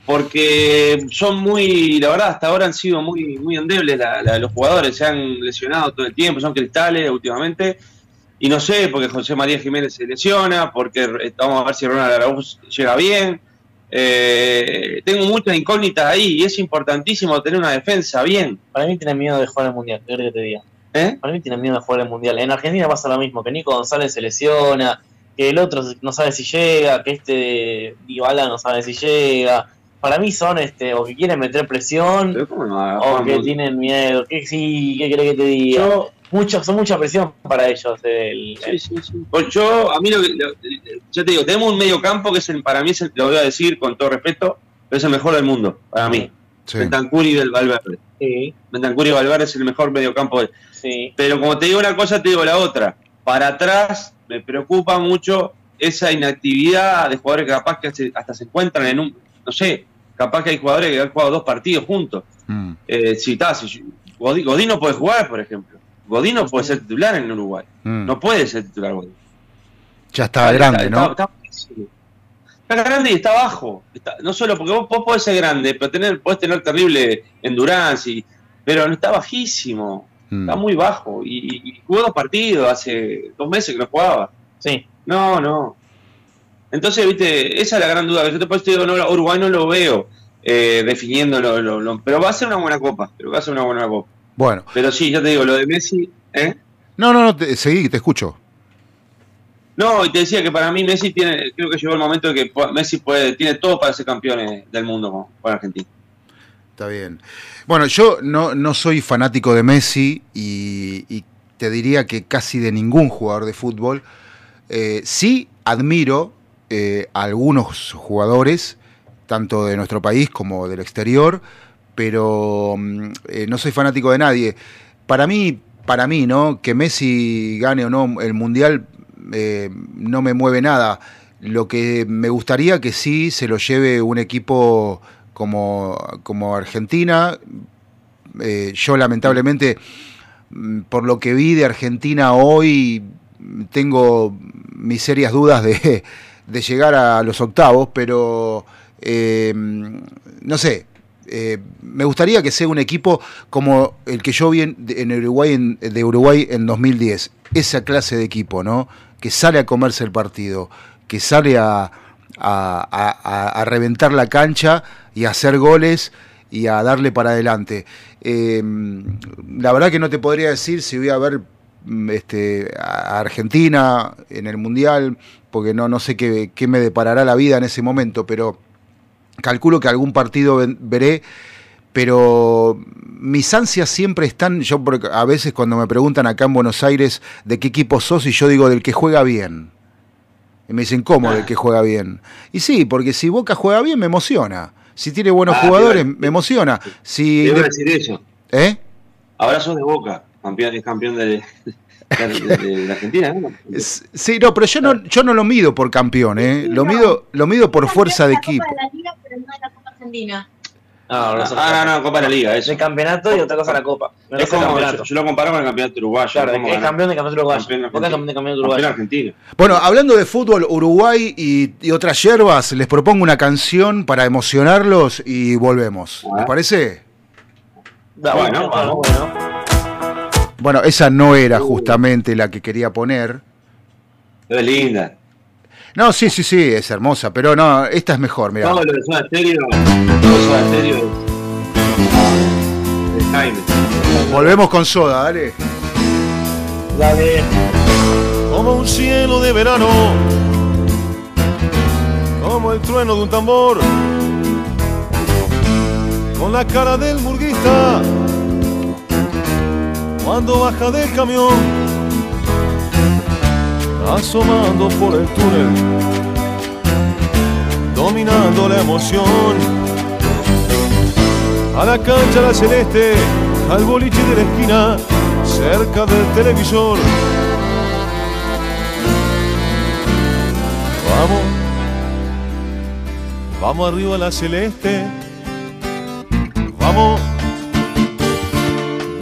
Porque son muy, la verdad, hasta ahora han sido muy, muy endebles los jugadores, se han lesionado todo el tiempo, son cristales últimamente y no sé, porque José María Jiménez se lesiona, porque vamos a ver si Ronald Araúz llega bien. Eh, tengo muchas incógnitas ahí y es importantísimo tener una defensa bien. Para mí tiene miedo de jugar el Mundial, creo que te diga. ¿Eh? Para mí tiene miedo de jugar el Mundial. En Argentina pasa lo mismo, que Nico González se lesiona, que el otro no sabe si llega, que este Dybala no sabe si llega. Para mí son este o que quieren meter presión o que tienen miedo. Que sí, ¿qué crees que te diga? Yo, mucho, son mucha presión para ellos. El, sí, sí, sí. Pues yo, a mí lo que, ya te digo, tenemos un medio campo que es el, para mí, es lo voy a decir con todo respeto, pero es el mejor del mundo, para mí. Sí. y del Valverde. Sí. y Valverde es el mejor medio campo. Sí. Pero como te digo una cosa, te digo la otra. Para atrás me preocupa mucho esa inactividad de jugadores que capaz que hasta se encuentran en un, no sé, capaz que hay jugadores que han jugado dos partidos juntos. Mm. Eh, si está, si, Godín no puede jugar, por ejemplo. Godín no puede ser titular en Uruguay. Mm. No puede ser titular Godín. Ya está, grande, ¿no? Está, grande y está bajo. no solo porque vos, podés ser grande, pero tener, podés tener terrible endurance, pero no está bajísimo. Mm. Está muy bajo. Y, jugó dos partidos hace dos meses que no jugaba. Sí. No, no. Entonces, viste, esa es la gran duda. Yo te puedo decir, no, Uruguay no lo veo eh, definiéndolo, pero va a ser una buena copa. Pero va a ser una buena copa. Bueno. Pero sí, ya te digo, lo de Messi. ¿eh? No, no, no, te, seguí, te escucho. No, y te decía que para mí Messi tiene, creo que llegó el momento de que Messi puede, tiene todo para ser campeón del mundo con, Argentina. Está bien. Bueno, yo no, no soy fanático de Messi y, te diría que casi de ningún jugador de fútbol. Eh, sí admiro eh, a algunos jugadores, tanto de nuestro país como del exterior, pero mm, eh, no soy fanático de nadie. Para mí, para mí, ¿no? Que Messi gane o no el Mundial no me mueve nada. Lo que me gustaría que sí se lo lleve un equipo como, como Argentina. yo lamentablemente Mm, por lo que vi de Argentina hoy, tengo mis serias dudas de, llegar a los octavos, pero eh, no sé. Eh, me gustaría que sea un equipo como el que yo vi en, Uruguay de Uruguay en 2010, esa clase de equipo, ¿no? Que sale a comerse el partido, que sale a, reventar la cancha y a hacer goles y a darle para adelante. Em, la verdad que no te podría decir si voy a ver mm, este, a Argentina en el Mundial, porque no, no sé qué, me deparará la vida en ese momento, pero calculo que algún partido veré, pero mis ansias siempre están, yo a veces cuando me preguntan acá en Buenos Aires de qué equipo sos y yo digo del que juega bien. Y me dicen, ¿cómo del ah. que juega bien? Y sí, porque si Boca juega bien me emociona. Si tiene buenos ah, jugadores, me emociona. Si te decir eso. ¿Eh? Ahora sos de Boca, campeón, es campeón de, de, Argentina, ¿no? Sí, no, pero yo no, yo no lo mido por campeón, ¿eh? Lo mido, lo mido por fuerza de equipo. De la Liga, pero no de la Copa Argentina. No, no, ah, no, Copa de la Liga. Es el campeonato y otra cosa la Copa. es como, yo, yo, lo comparo con el campeonato uruguayo. Claro, es campeón del campeonato uruguayo. Campeón, campeón, campeón, del campeonato uruguayo. Argentina. Bueno, hablando de fútbol, Uruguay y, y, otras hierbas, les propongo una canción para emocionarlos y volvemos. ¿Les parece? bueno, bueno. Bueno, esa no era justamente la que quería poner. Es linda. No, sí, sí, sí, es hermosa, pero no, esta es mejor, mira. No, lo de Soda Stereo, lo de Soda Stereo de Jaime. Volvemos con Soda, dale. Dale. Como un cielo de verano, como el trueno de un tambor, con la cara del murguista, cuando baja del camión asomando por el túnel, dominando la emoción. A la cancha la celeste, al boliche de la esquina, cerca del televisor. Vamos, vamos arriba la celeste, vamos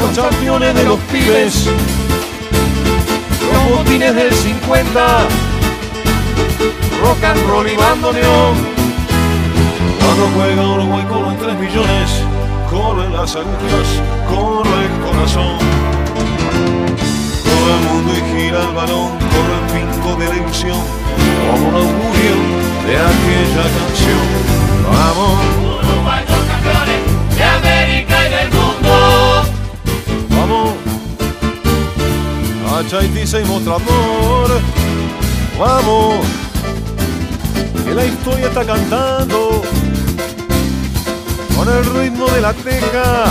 los campeones de los pibes, los botines del 50 rock and roll y bandoneón. Cuando juega Uruguay coro en millones, corren las agujas, corre el corazón. Todo el mundo y gira el balón, corre el pinco de la ilusión, como un augurio de aquella canción. Vamos. Uruguay los campeones de América y del mundo. A Chaití se mostrador. Vamos que la historia está cantando con el ritmo de la teja,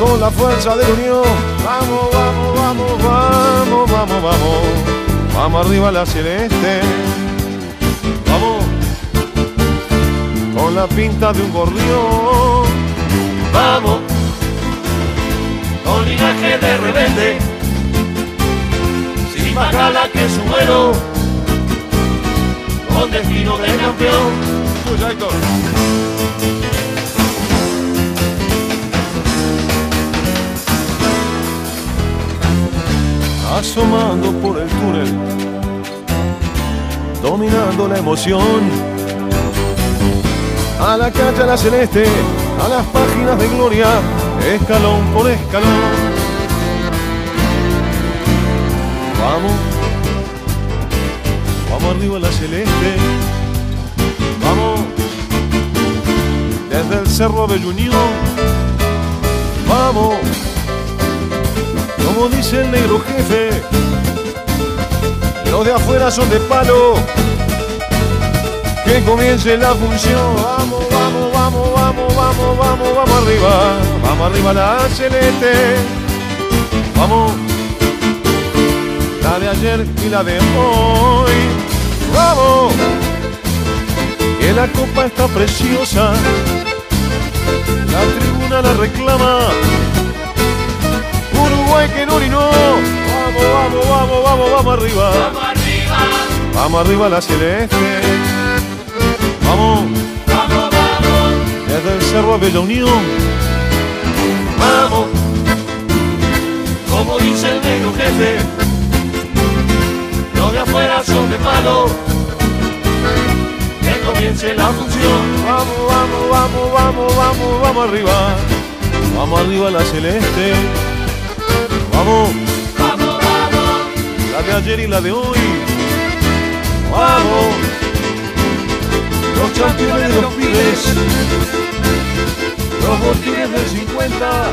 con la fuerza de la unión. Vamos, vamos, vamos, vamos, vamos, vamos, vamos arriba a la celeste. Vamos, con la pinta de un gorrión. Vamos, con linaje de rebelde, más que su vuelo con destino de campeón. Asomando por el túnel, dominando la emoción. A la calle a la celeste, a las páginas de gloria, escalón por escalón. Vamos arriba la celeste. Vamos desde el cerro Unión. Vamos, como dice el negro jefe, los de afuera son de palo. Que comience la función. Vamos, vamos, vamos, vamos, vamos, vamos, vamos arriba. Vamos arriba la celeste. Vamos la de ayer y la de hoy. ¡Vamos! Que la copa está preciosa, la tribuna la reclama. Uruguay que no no. Vamos, vamos, vamos, vamos, vamos arriba. Vamos arriba. Vamos arriba la celeste. Vamos. Vamos, vamos. Desde el cerro a Bella Unión. Vamos. Como dice el negro jefe afuera son de palo. Que comience la función. Vamos, vamos, vamos, vamos, vamos, vamos arriba. Vamos arriba la celeste. Vamos. Vamos, vamos. La de ayer y la de hoy. Vamos. Los campeones de los pibes. Los botines del 50.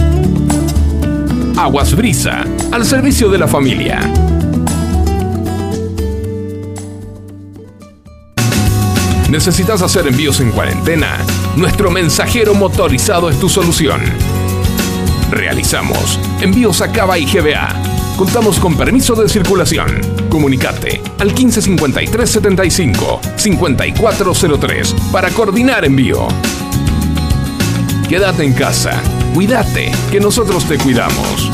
Aguas Brisa, al servicio de la familia. ¿Necesitas hacer envíos en cuarentena? Nuestro mensajero motorizado es tu solución. Realizamos envíos a Cava y GBA. Contamos con permiso de circulación. Comunicate al 155375 5403 para coordinar envío. Quédate en casa Cuídate, que nosotros te cuidamos.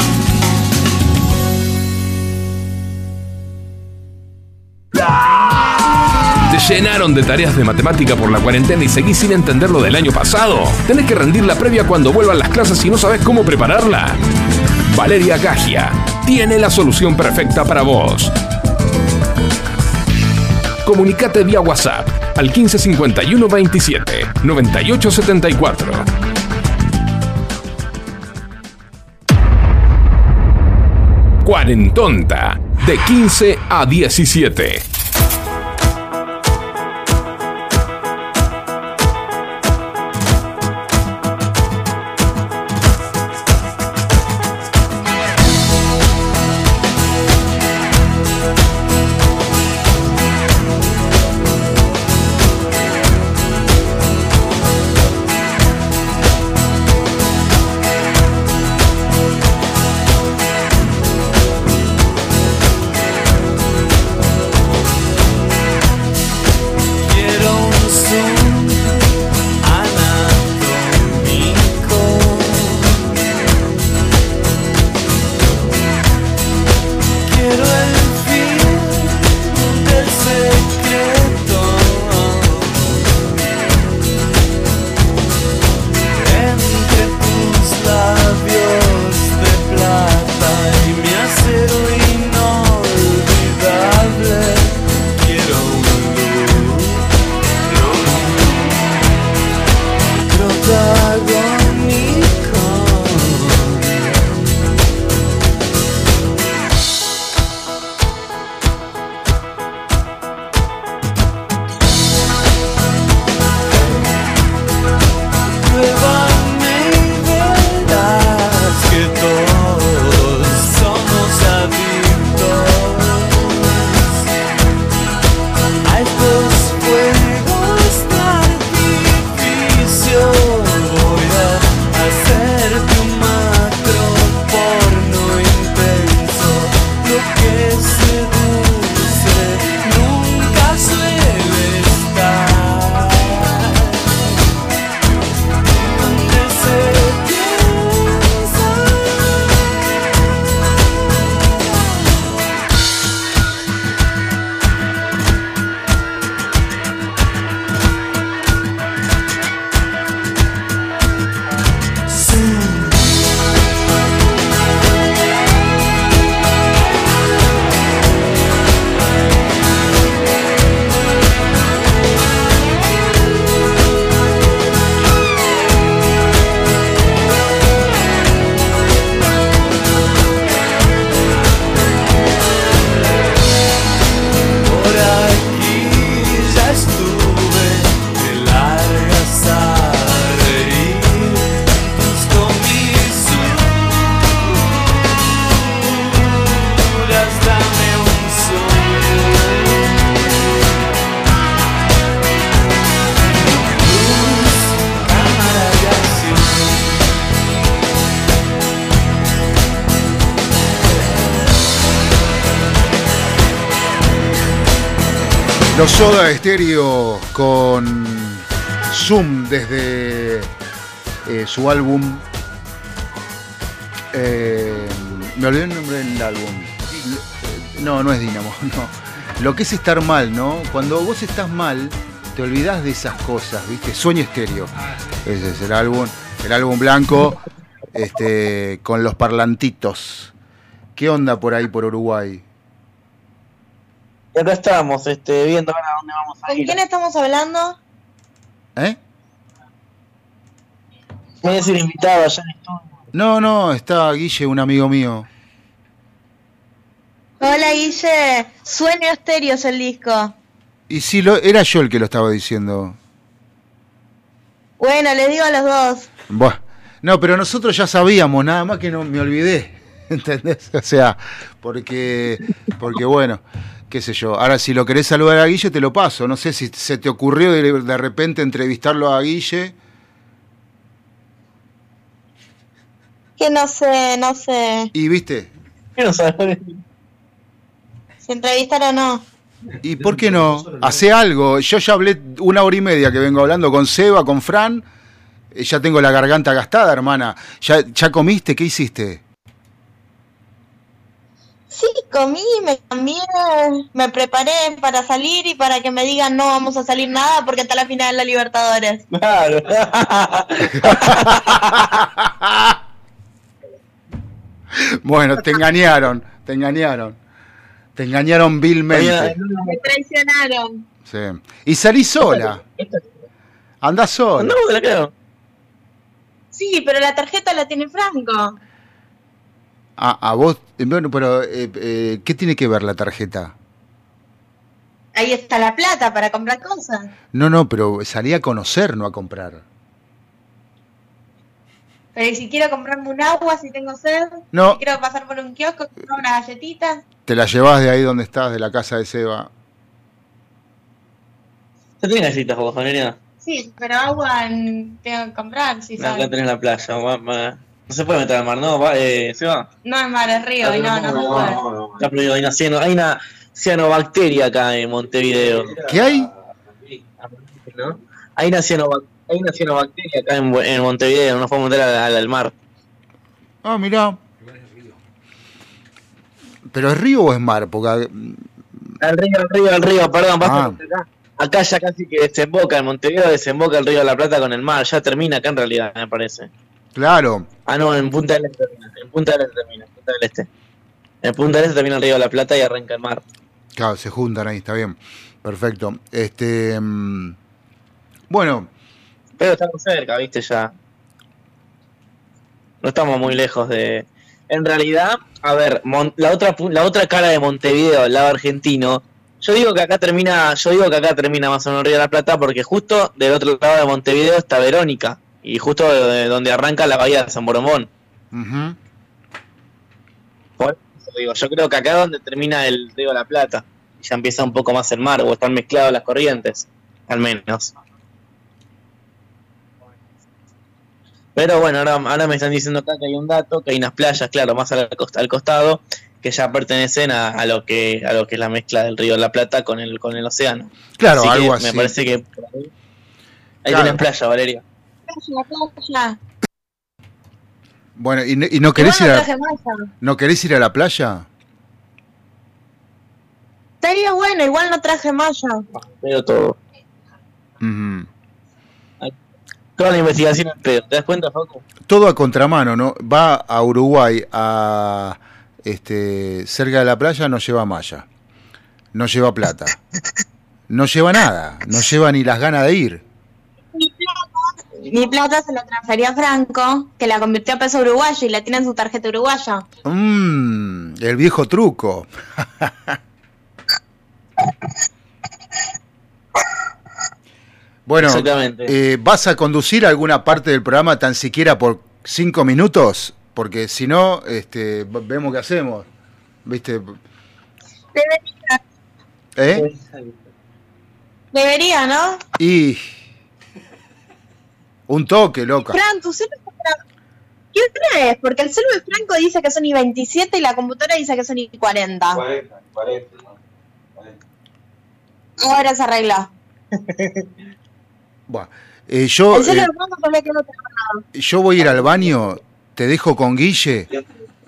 ¿Te llenaron de tareas de matemática por la cuarentena y seguís sin entender lo del año pasado? ¿Tenés que rendir la previa cuando vuelvan las clases y no sabes cómo prepararla? Valeria Gagia tiene la solución perfecta para vos. Comunicate vía WhatsApp al 1551 27 9874 Cuarentonta, de 15 a 17. Los Soda Stereo con Zoom desde eh, su álbum. Eh, me olvidé el nombre del álbum. No, no es Dinamo, no. Lo que es estar mal, ¿no? Cuando vos estás mal, te olvidás de esas cosas, ¿viste? Sueño Estéreo. Ese es el álbum, el álbum blanco, este, con los parlantitos. ¿Qué onda por ahí, por Uruguay? Y acá estamos, este, viendo ahora dónde vamos a ir. ¿Con quién estamos hablando? ¿Eh? Voy a decir invitado allá en estudio. No, no, está Guille, un amigo mío. Hola Guille, Sueño Estéreo es el disco. Y si lo, era yo el que lo estaba diciendo. Bueno, les digo a los dos. Buah. No, pero nosotros ya sabíamos, nada más que no me olvidé. ¿Entendés? O sea, porque, porque bueno, qué sé yo. Ahora, si lo querés saludar a Guille, te lo paso. No sé si se te ocurrió de, de repente entrevistarlo a Guille. Que no sé, no sé. ¿Y viste? ¿Qué no sabes? Si entrevistar o no. ¿Y por qué no? Hace algo. Yo ya hablé una hora y media que vengo hablando con Seba, con Fran. Eh, Ya tengo la garganta gastada, hermana. ¿Ya, ya comiste? ¿Qué hiciste? Sí, comí, me cambié, me preparé para salir y para que me digan no vamos a salir nada porque está la final de la Libertadores. Claro. Bueno, te engañaron, te engañaron. Te engañaron vilmente. Me traicionaron. Sí. Y salí sola. Andás sola. No, la creo. Sí, pero la tarjeta la tiene Franco. A, a vos, bueno, pero eh, eh, ¿qué tiene que ver la tarjeta? Ahí está la plata para comprar cosas. No, no, pero salí a conocer, no a comprar. Pero ¿y si quiero comprarme un agua, si tengo sed, No. si quiero pasar por un kiosco, comprar una galletita. Te la llevas de ahí donde estás, de la casa de Seba. ¿Ya tenés galletas vos, Valeria? Sí, pero agua mm, tengo que comprar, si No, sabes. acá tenés la playa. va. No se puede meter al mar, ¿no? Va, eh, ¿Se va? No es mar, es río, y no, no se puede. Está prohibido, hay una, ciano, hay una cianobacteria acá en Montevideo. ¿Qué hay? ¿No? Hay una, cianobac- hay una cianobacteria acá en, en Montevideo, no podemos meter al, al- al mar. Ah, mirá. ¿Pero es río o es mar? Porque Al río, al río, al río, perdón, Ah. que acá, acá ya casi que desemboca, en Montevideo desemboca el río de la Plata con el mar, ya termina acá en realidad, me parece. Claro. Ah, no, en Punta del Este termina, en Punta del Este termina, en Punta del Este. En Punta del Este termina el río de la Plata y arranca el mar. Claro, se juntan ahí, está bien. Perfecto. Este. mm, Bueno, Pero estamos cerca, viste, ya. No estamos muy lejos de... En realidad, a ver, Mon- la otra la otra cara de Montevideo, el lado argentino, yo digo que acá termina, yo digo que acá termina más o menos el Río de la Plata porque justo del otro lado de Montevideo está Verónica y justo de donde arranca la bahía de San Boromón. digo, yo creo que acá es donde termina el Río de la Plata y ya empieza un poco más el mar o están mezcladas las corrientes, al menos. Pero bueno, ahora, ahora me están diciendo acá que hay un dato, que hay unas playas, claro, más al, costa- al costado, que ya pertenecen a, a lo que a lo que es la mezcla del río de la Plata con el con el océano. Claro, algo Me así. parece que ahí, ahí Claro. tenés playa, Valeria. Playa. Bueno, ¿y, no- y no querés ir a, no querés ir a la playa? Estaría bueno, igual no traje malla. Pero todo. Toda la investigación en pedo. ¿Te das cuenta, Facu? Todo a contramano, ¿no? Va a Uruguay a este cerca de la playa, no lleva malla. No lleva plata. No lleva nada. No lleva ni las ganas de ir. Mi plata, se la transfería a Franco, que la convirtió a peso uruguayo y la tiene en su tarjeta uruguaya. Mmm, el viejo truco. bueno, eh, ¿vas a conducir alguna parte del programa tan siquiera por cinco minutos? Porque si no, este, vemos qué hacemos. ¿Viste? Debería, ¿Eh? debería, ¿no? Y. Un toque, loca. Fran, tu celu está- ¿Qué hora es? Porque el celu de Franco dice que son y 27 y la computadora dice que son y 40. 40, 40. Ahora se arregla. bueno, eh, yo, eh, yo voy a ir al baño, te dejo con Guille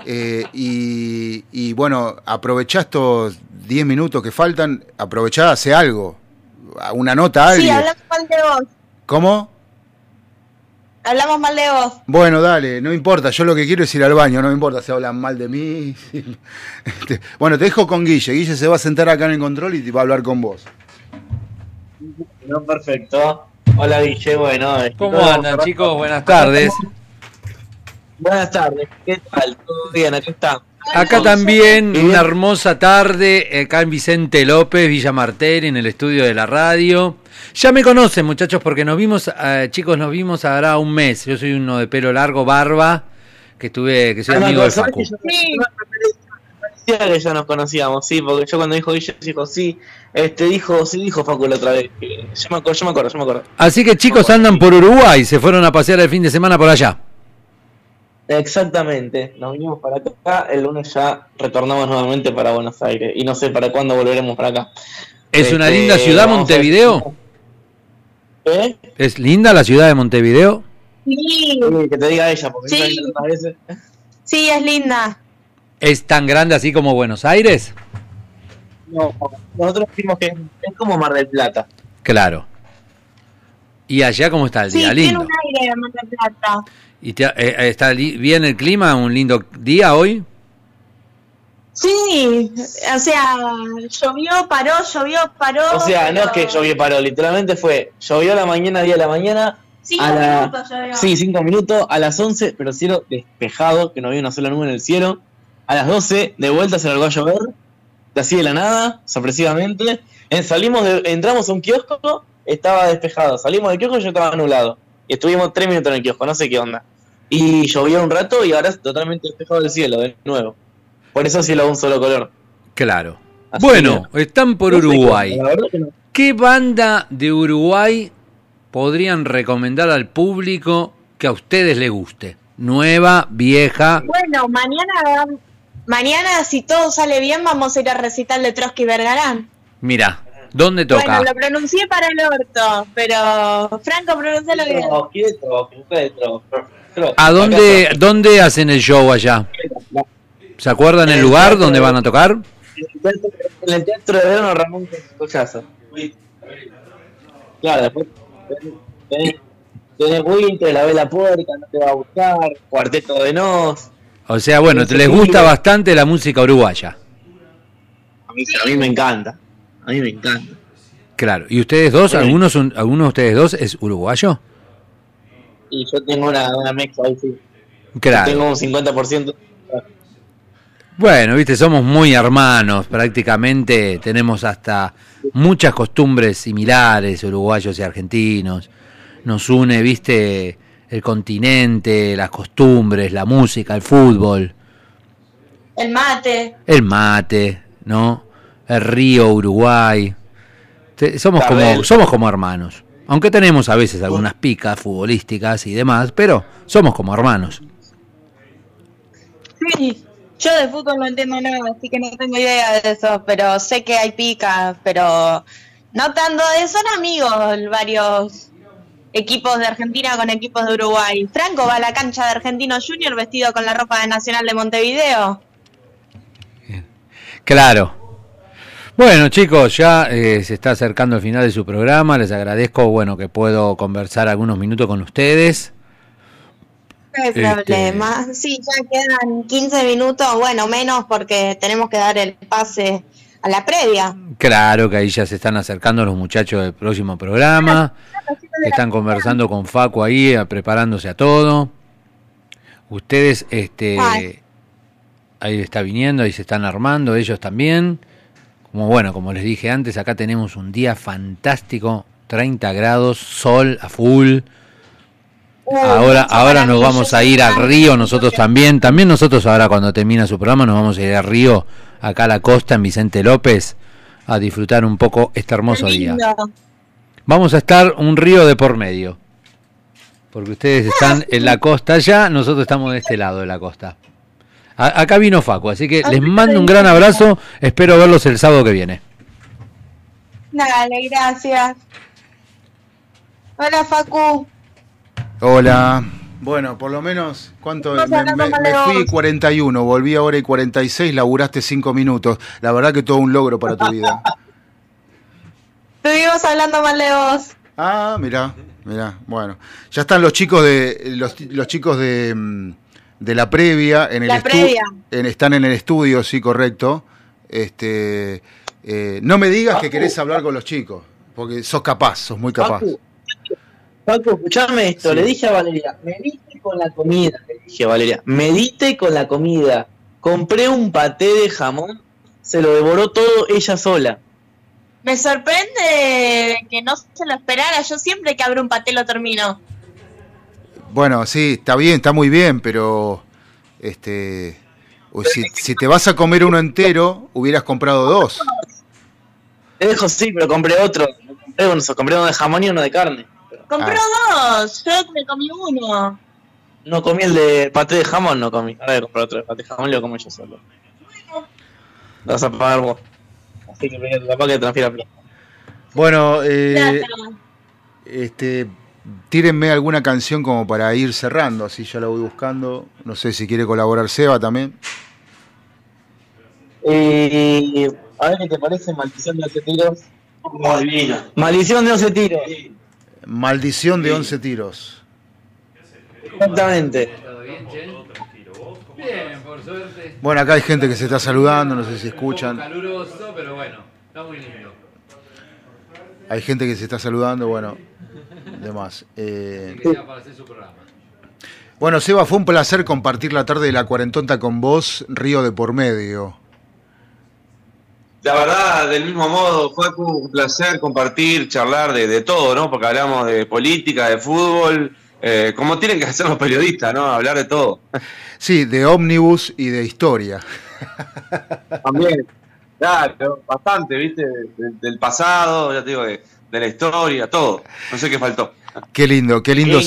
eh, y, y, bueno, aprovechá estos 10 minutos que faltan, aprovechá, hace algo, una nota a alguien. Sí, hablamos mal de vos. ¿Cómo? Hablamos mal de vos. Bueno, dale, no importa, yo lo que quiero es ir al baño, no me importa si hablan mal de mí. Este, bueno, te dejo con Guille, Guille se va a sentar acá en el control y te va a hablar con vos. No, perfecto. Hola Guille, bueno. ¿Cómo andan chicos? Buenas tardes. Buenas tardes, ¿qué tal? ¿Todo bien? Aquí está. Acá también una hermosa tarde, acá en Vicente López, Villa Martel, en el estudio de la radio. Ya me conocen muchachos porque nos vimos, eh, chicos, nos vimos ahora un mes. Yo soy uno de pelo largo, barba, que tuve, que soy ah, amigo de Facu. Sí. que ya nos conocíamos, sí, porque yo cuando dijo Guille dijo sí, este dijo, sí dijo Facu la otra vez. Yo me acuerdo, yo me acuerdo, yo me acuerdo. Así que chicos andan por Uruguay, se fueron a pasear el fin de semana por allá. Exactamente, nos vinimos para acá, el lunes ya retornamos nuevamente para Buenos Aires y no sé para cuándo volveremos para acá. ¿Es una linda este, ciudad Montevideo? ¿Eh? ¿Es linda la ciudad de Montevideo? Sí. que te diga ella, porque sí. sí, es linda. ¿Es tan grande así como Buenos Aires? No, nosotros decimos que es como Mar del Plata. Claro. ¿Y allá cómo está el día? Lindo. Tiene un aire de Mar del Plata. ¿Y te, eh, está bien el clima? ¿Un lindo día hoy? Sí, o sea, llovió, paró, llovió, paró. O sea, no es que llovió, paró, literalmente fue, llovió a la mañana, día de la mañana. Cinco minutos llovió. Sí, cinco minutos, a las once, pero cielo despejado, que no había una sola nube en el cielo. A las doce, de vuelta se largó a llover, así de la nada, sorpresivamente. salimos entramos a un kiosco, estaba despejado. Salimos del kiosco y yo estaba anulado. Y estuvimos tres minutos en el kiosco, no sé qué onda. Y llovió un rato y ahora es totalmente despejado el cielo, de nuevo. Por eso cielo de un solo color. Claro. bueno, están por Uruguay. ¿Qué banda de Uruguay podrían recomendar al público que a ustedes les guste? Nueva, vieja. Bueno, mañana, mañana si todo sale bien, vamos a ir a recital de Trotsky Vergarán. Mira, ¿Dónde toca? Bueno, lo pronuncié para el orto, pero Franco pronuncialo bien. ¿A dónde, dónde hacen el show allá? ¿Se acuerdan el lugar donde van a tocar? En el Teatro de Verano Ramón Cochazo. Claro, después tenés, tenés Winter, La Vela Puerca, No Te Va a Buscar, Cuarteto de Nos. O sea, bueno, te les gusta bastante la música uruguaya. A mí, a mí me encanta. A mí me encanta. Claro. ¿Y ustedes dos, algunos, algunos de ustedes dos es uruguayo? Y yo tengo una, una mezcla ahí, sí. Claro. tengo un 50%. Bueno, viste, somos muy hermanos, prácticamente tenemos hasta muchas costumbres similares, uruguayos y argentinos. Nos une, viste, el continente, las costumbres, la música, el fútbol. El mate. El mate, ¿no? el río, Uruguay. Somos como, somos como hermanos. Aunque tenemos a veces algunas picas futbolísticas y demás, pero somos como hermanos. Sí, yo de fútbol no entiendo nada, así que no tengo idea de eso, pero sé que hay picas, pero no tanto de son amigos varios equipos de Argentina con equipos de Uruguay. Franco va a la cancha de Argentino Junior vestido con la ropa de Nacional de Montevideo. Claro, bueno, chicos, ya eh, se está acercando el final de su programa. Les agradezco, bueno, que puedo conversar algunos minutos con ustedes. No hay este, problema. Sí, ya quedan 15 minutos, bueno, menos porque tenemos que dar el pase a la previa. Claro, que ahí ya se están acercando los muchachos del próximo programa. Están conversando con Facu ahí, preparándose a todo. Ustedes, este, ahí está viniendo, ahí se están armando, ellos también. Como bueno, como les dije antes, acá tenemos un día fantástico, 30 grados, sol a full. Ahora, ahora nos vamos a ir al río, nosotros también. También nosotros ahora cuando termina su programa nos vamos a ir al río, acá a la costa, en Vicente López, a disfrutar un poco este hermoso día. Vamos a estar un río de por medio. Porque ustedes están en la costa allá, nosotros estamos de este lado de la costa acá vino Facu, así que les mando un gran abrazo. Espero verlos el sábado que viene. Dale, gracias. Hola, Facu. Hola. Bueno, por lo menos, ¿cuánto? Me, me, fui 41, volví ahora y 46, laburaste 5 minutos. La verdad que todo un logro para tu vida. Estuvimos hablando mal de vos. Ah, mira, mira, bueno. Ya están los chicos de los, los chicos de, mm, de, la previa en el estudio. están en el estudio, sí, correcto. Este, eh, no me digas que querés hablar con los chicos, porque sos capaz, sos muy capaz. Paco, escuchame esto, le dije a Valeria, medite con la comida, le dije a Valeria, medite con la comida. Compré un paté de jamón, se lo devoró todo ella sola. Me sorprende que no se lo esperara, yo siempre que abro un paté lo termino. Bueno, sí, está bien, está muy bien, pero este si, si te vas a comer uno entero, hubieras comprado dos. Te dejo sí, pero compré otro. Compré uno, compré uno de jamón y uno de carne. Compró ah. dos, yo me comí uno. No comí el de paté de jamón, no comí. Ahora voy a comprar otro de paté de jamón y lo como yo solo. Lo vas a pagar vos. Así que me papá que transfiera plata. Bueno, eh, este, tírenme alguna canción como para ir cerrando, así ya la voy buscando. No sé si quiere colaborar Seba también. Eh, a ver qué te parece Maldición de 11 tiros. Maldición de 11 tiros. Maldición de 11 tiros. Exactamente. Bien, por suerte. Bueno, acá hay gente que se está saludando, no sé si escuchan. caluroso, pero bueno, está muy lindo. Hay gente que se está saludando, bueno, demás. Eh... Bueno, Seba, fue un placer compartir la tarde de la cuarentonta con vos, Río de por medio. La verdad, del mismo modo, fue un placer compartir, charlar de, todo, ¿no? Porque hablamos de política, de fútbol, eh, como tienen que hacer los periodistas, ¿no? Hablar de todo. Sí, de ómnibus y de historia. También, claro, bastante, ¿viste? del pasado, ya te digo, de, la historia, todo. No sé qué faltó. Qué lindo, qué lindo.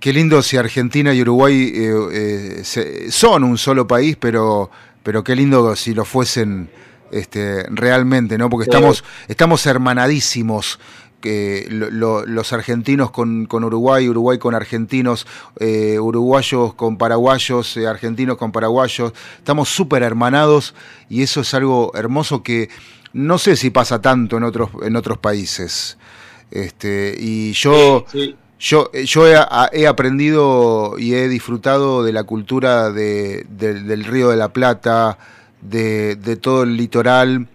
¿Qué, lindo si Argentina y Uruguay eh, eh, son un solo país, pero, pero qué lindo si lo fuesen este, realmente, ¿no? Porque estamos, estamos hermanadísimos. que los argentinos con, con, Uruguay, Uruguay con argentinos, eh, uruguayos con paraguayos, eh, argentinos con paraguayos, estamos súper hermanados y eso es algo hermoso que no sé si pasa tanto en otros, en otros países. Este, y yo, yo, yo he, aprendido y he disfrutado de la cultura de, del Río de la Plata, de, todo el litoral,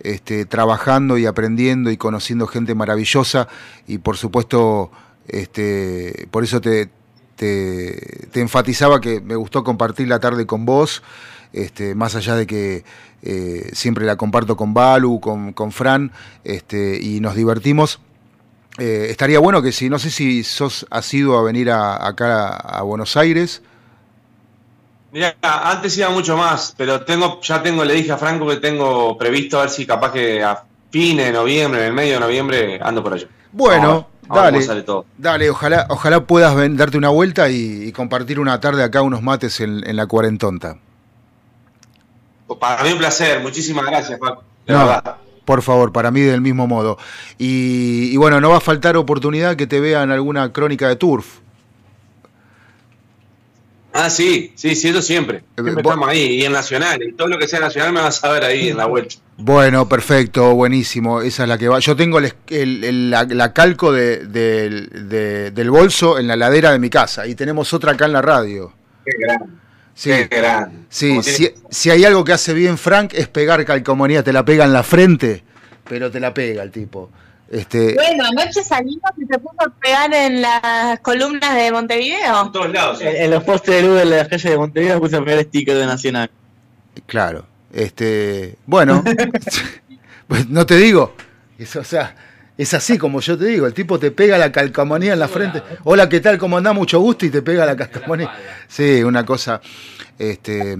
este, trabajando y aprendiendo y conociendo gente maravillosa y por supuesto, este, por eso te, te, enfatizaba que me gustó compartir la tarde con vos, este, más allá de que eh, siempre la comparto con Balu, con, con Fran, este, y nos divertimos. Eh, estaría bueno que si, no sé si sos has ido a venir a, acá a Buenos Aires, Mira, antes iba mucho más, pero tengo, ya tengo, le dije a Franco que tengo previsto a ver si capaz que a fines de noviembre, en el medio de noviembre, ando por allá. Bueno, dale. Dale, ojalá, ojalá puedas darte una vuelta y, compartir una tarde acá unos mates en, la cuarentonta. Para mí un placer, muchísimas gracias, Paco. Por favor, para mí del mismo modo. Y, y bueno, no va a faltar oportunidad que te vean alguna crónica de Turf. Ah, sí, sí, sí, eso siempre. Eh, siempre estamos ahí, y en Nacional, y todo lo que sea Nacional me vas a ver ahí en la vuelta. Bueno, perfecto, buenísimo, esa es la que va. Yo tengo el, la, calco de, del bolso en la ladera de mi casa, y tenemos otra acá en la radio. Qué grande. Sí, Qué grande. Sí, si, si, hay algo que hace bien Frank es pegar calcomanía, te la pega en la frente, pero te la pega el tipo. Este... Bueno, anoche salimos y se puso a pegar en las columnas de Montevideo. En todos lados. En, los postes de luz de las calles de Montevideo puse a pegar stickers de Nacional. Claro. Este, bueno, pues no te digo. Eso, o sea, es así como yo te digo, el tipo te pega la calcamonía en la frente. Hola, ¿qué tal? ¿Cómo anda? Mucho gusto y te pega la calcamonía. Sí, una cosa este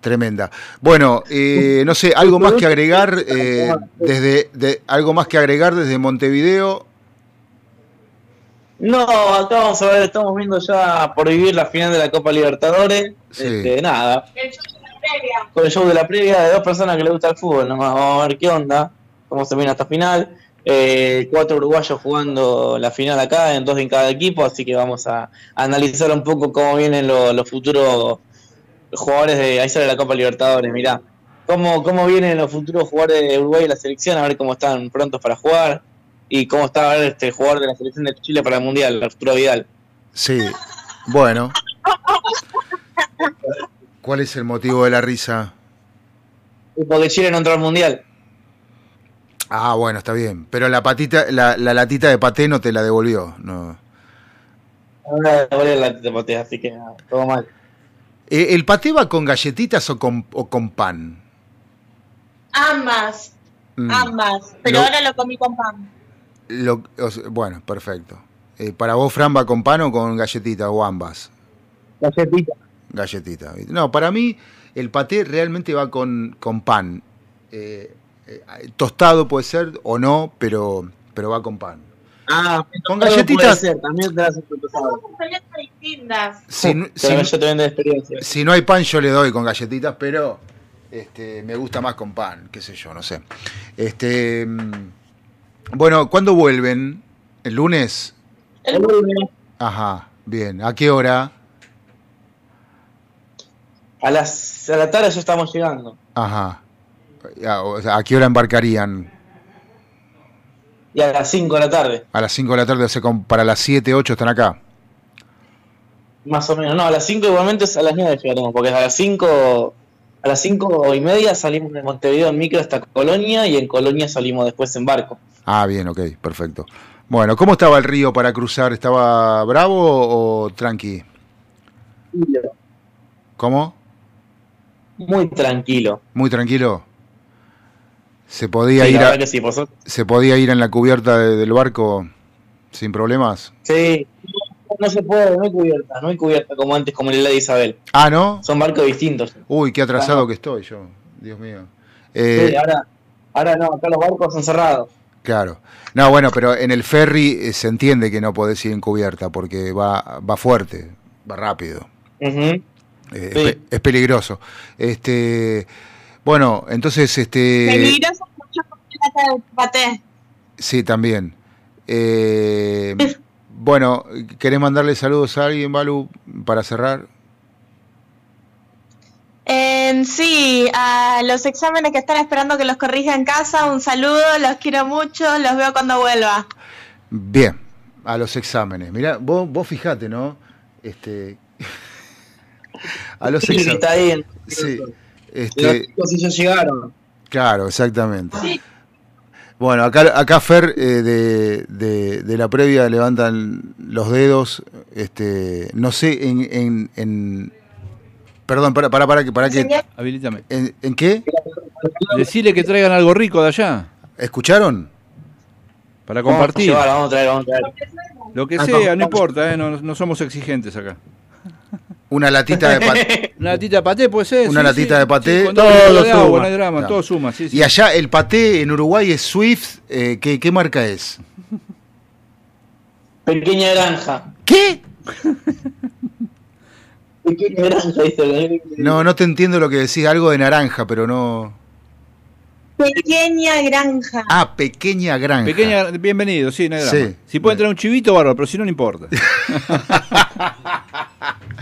Tremenda. Bueno, eh, no sé, algo más que agregar eh, desde de, algo más que agregar desde Montevideo. No, acá vamos a ver, estamos viendo ya por vivir la final de la Copa Libertadores. Este, nada. Con el show de la previa de dos personas que le gusta el fútbol, nomás vamos a ver qué onda. cómo se viene hasta final. Eh, cuatro uruguayos jugando la final acá, en dos en cada equipo, así que vamos a, analizar un poco cómo vienen los futuros jugadores de. Ahí sale la Copa Libertadores, mirá. Cómo, cómo vienen los futuros jugadores de Uruguay y la selección, a ver cómo están prontos para jugar y cómo está este jugador de la selección de Chile para el Mundial, Arturo Vidal. Sí, bueno. ¿Cuál es el motivo de la risa? Porque Chile no entró al Mundial. Ah, bueno, está bien. Pero la patita, la, la latita de paté no te la devolvió, no. No me devolvió la latita de paté, así que todo mal. Eh, ¿El paté va con galletitas o con, o con pan? Ambas. Mm. Ambas. Pero ahora lo comí con pan. Lo, bueno, perfecto. Eh, ¿Para vos, Fran, va con pan o con galletita o ambas? Galletita. Galletita. No, para mí el paté realmente va con, con pan. Eh, eh, tostado puede ser o no, pero, pero va con pan. Ah, con galletitas. también te Si, si, no hay pan, yo le doy con galletitas, pero este, me gusta más con pan, qué sé yo, no sé. Este, mm, bueno, ¿cuándo vuelven? ¿El lunes? El lunes. Ajá, bien. ¿A qué hora? A, las, a la tarde ya estamos llegando. Ajá. ¿A qué hora embarcarían? Y a las 5 de la tarde. A las 5 de la tarde, o sea, para las 7, 8 están acá. Más o menos, no, a las 5 igualmente es a las 9 llegaremos, porque a las 5 a las 5 y media salimos de Montevideo en micro hasta Colonia y en Colonia salimos después en barco. Ah, bien, ok, perfecto. Bueno, ¿cómo estaba el río para cruzar? ¿Estaba bravo o tranqui? ¿Cómo? Muy tranquilo. Muy tranquilo. ¿Se podía, ir ¿Se podía ir en la cubierta del barco sin problemas? Sí, no se puede, no hay cubierta, no hay cubierta como antes, como el de Isabel. Ah, ¿no? Son barcos distintos. Uy, qué atrasado que estoy yo, Dios mío. Eh, sí, ahora, ahora no, acá los barcos son cerrados. Claro. No, bueno, pero en el ferry eh, se entiende que no podés ir en cubierta porque va, va fuerte, va rápido. Eh, es, peligroso. Este, bueno, entonces, este. Peligroso mucho con paté. Sí, también. Eh, bueno, ¿querés mandarle saludos a alguien, Balu, para cerrar? Eh, sí, a los exámenes que están esperando que los corrija en casa, un saludo, los quiero mucho, los veo cuando vuelva. Bien, a los exámenes. Mira, vos, vos fijate, ¿no? Este, a los exámenes. Sí. Este, los ya llegaron. Claro, exactamente. Bueno, acá, acá Fer eh, de, de, la previa levantan los dedos. Este, no sé en, en, en perdón, para, para, para que, para que. Habilítame. ¿En, ¿En, qué? Decirle que traigan algo rico de allá. ¿Escucharon? Para compartir. vamos a traer, vamos a traer. Lo que sea, no importa, eh, no, no somos exigentes acá. Una latita de paté. Una latita de paté puede ser. Una latita de paté. todo, suma. drama, todo suma. Y allá el paté en Uruguay es Swift. Eh, ¿qué, ¿Qué marca es? Pequeña granja. ¿Qué? Pequeña granja, dice No, no te entiendo lo que decís. Algo de naranja, pero no. Pequeña granja. Ah, pequeña granja. Pequeña, bienvenido, sí, no hay drama. Si puede entrar un chivito, bárbaro, pero si no, no importa.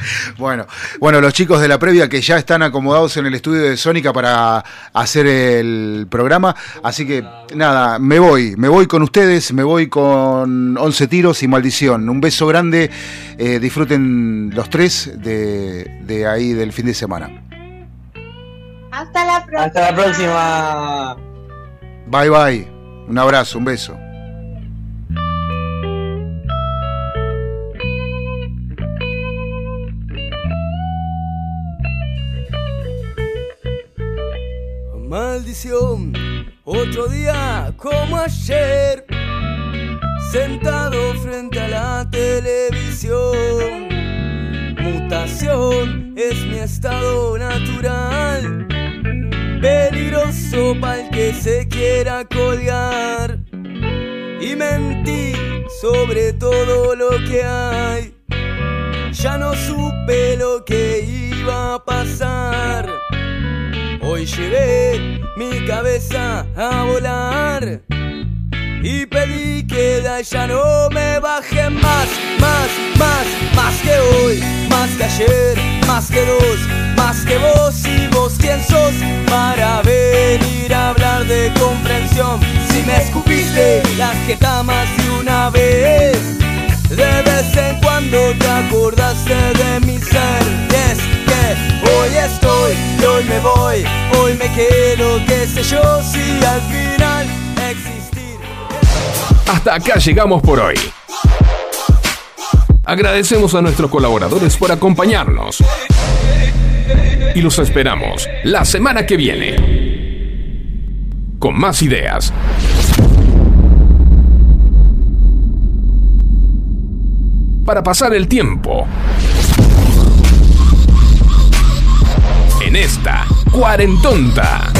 bueno, bueno, los chicos de la previa que ya están acomodados en el estudio de Sónica para hacer el programa. Así que nada, me voy, me voy con ustedes, me voy con 11 tiros y maldición. Un beso grande, eh, disfruten los tres de, de ahí del fin de semana. Hasta la próxima. Hasta la próxima. Bye bye. Un abrazo, un beso. Maldición, otro día como ayer, sentado frente a la televisión. Mutación es mi estado natural peligroso para el que se quiera colgar. Y mentí sobre todo lo que hay. Ya no supe lo que iba a pasar. Hoy llevé mi cabeza a volar. Y pedí que de allá no me baje más, más, más, más que hoy, más que ayer, más que dos, más que vos y vos quién sos para venir a hablar de comprensión. Si me escupiste la jeta más de una vez, de vez en cuando te acordaste de mi ser. Y es hoy estoy y hoy me voy, hoy me quedo, qué sé yo, si al final hasta acá llegamos por hoy. Agradecemos a nuestros colaboradores por acompañarnos. Y los esperamos la semana que viene. Con más ideas. Para pasar el tiempo. En esta cuarentonta.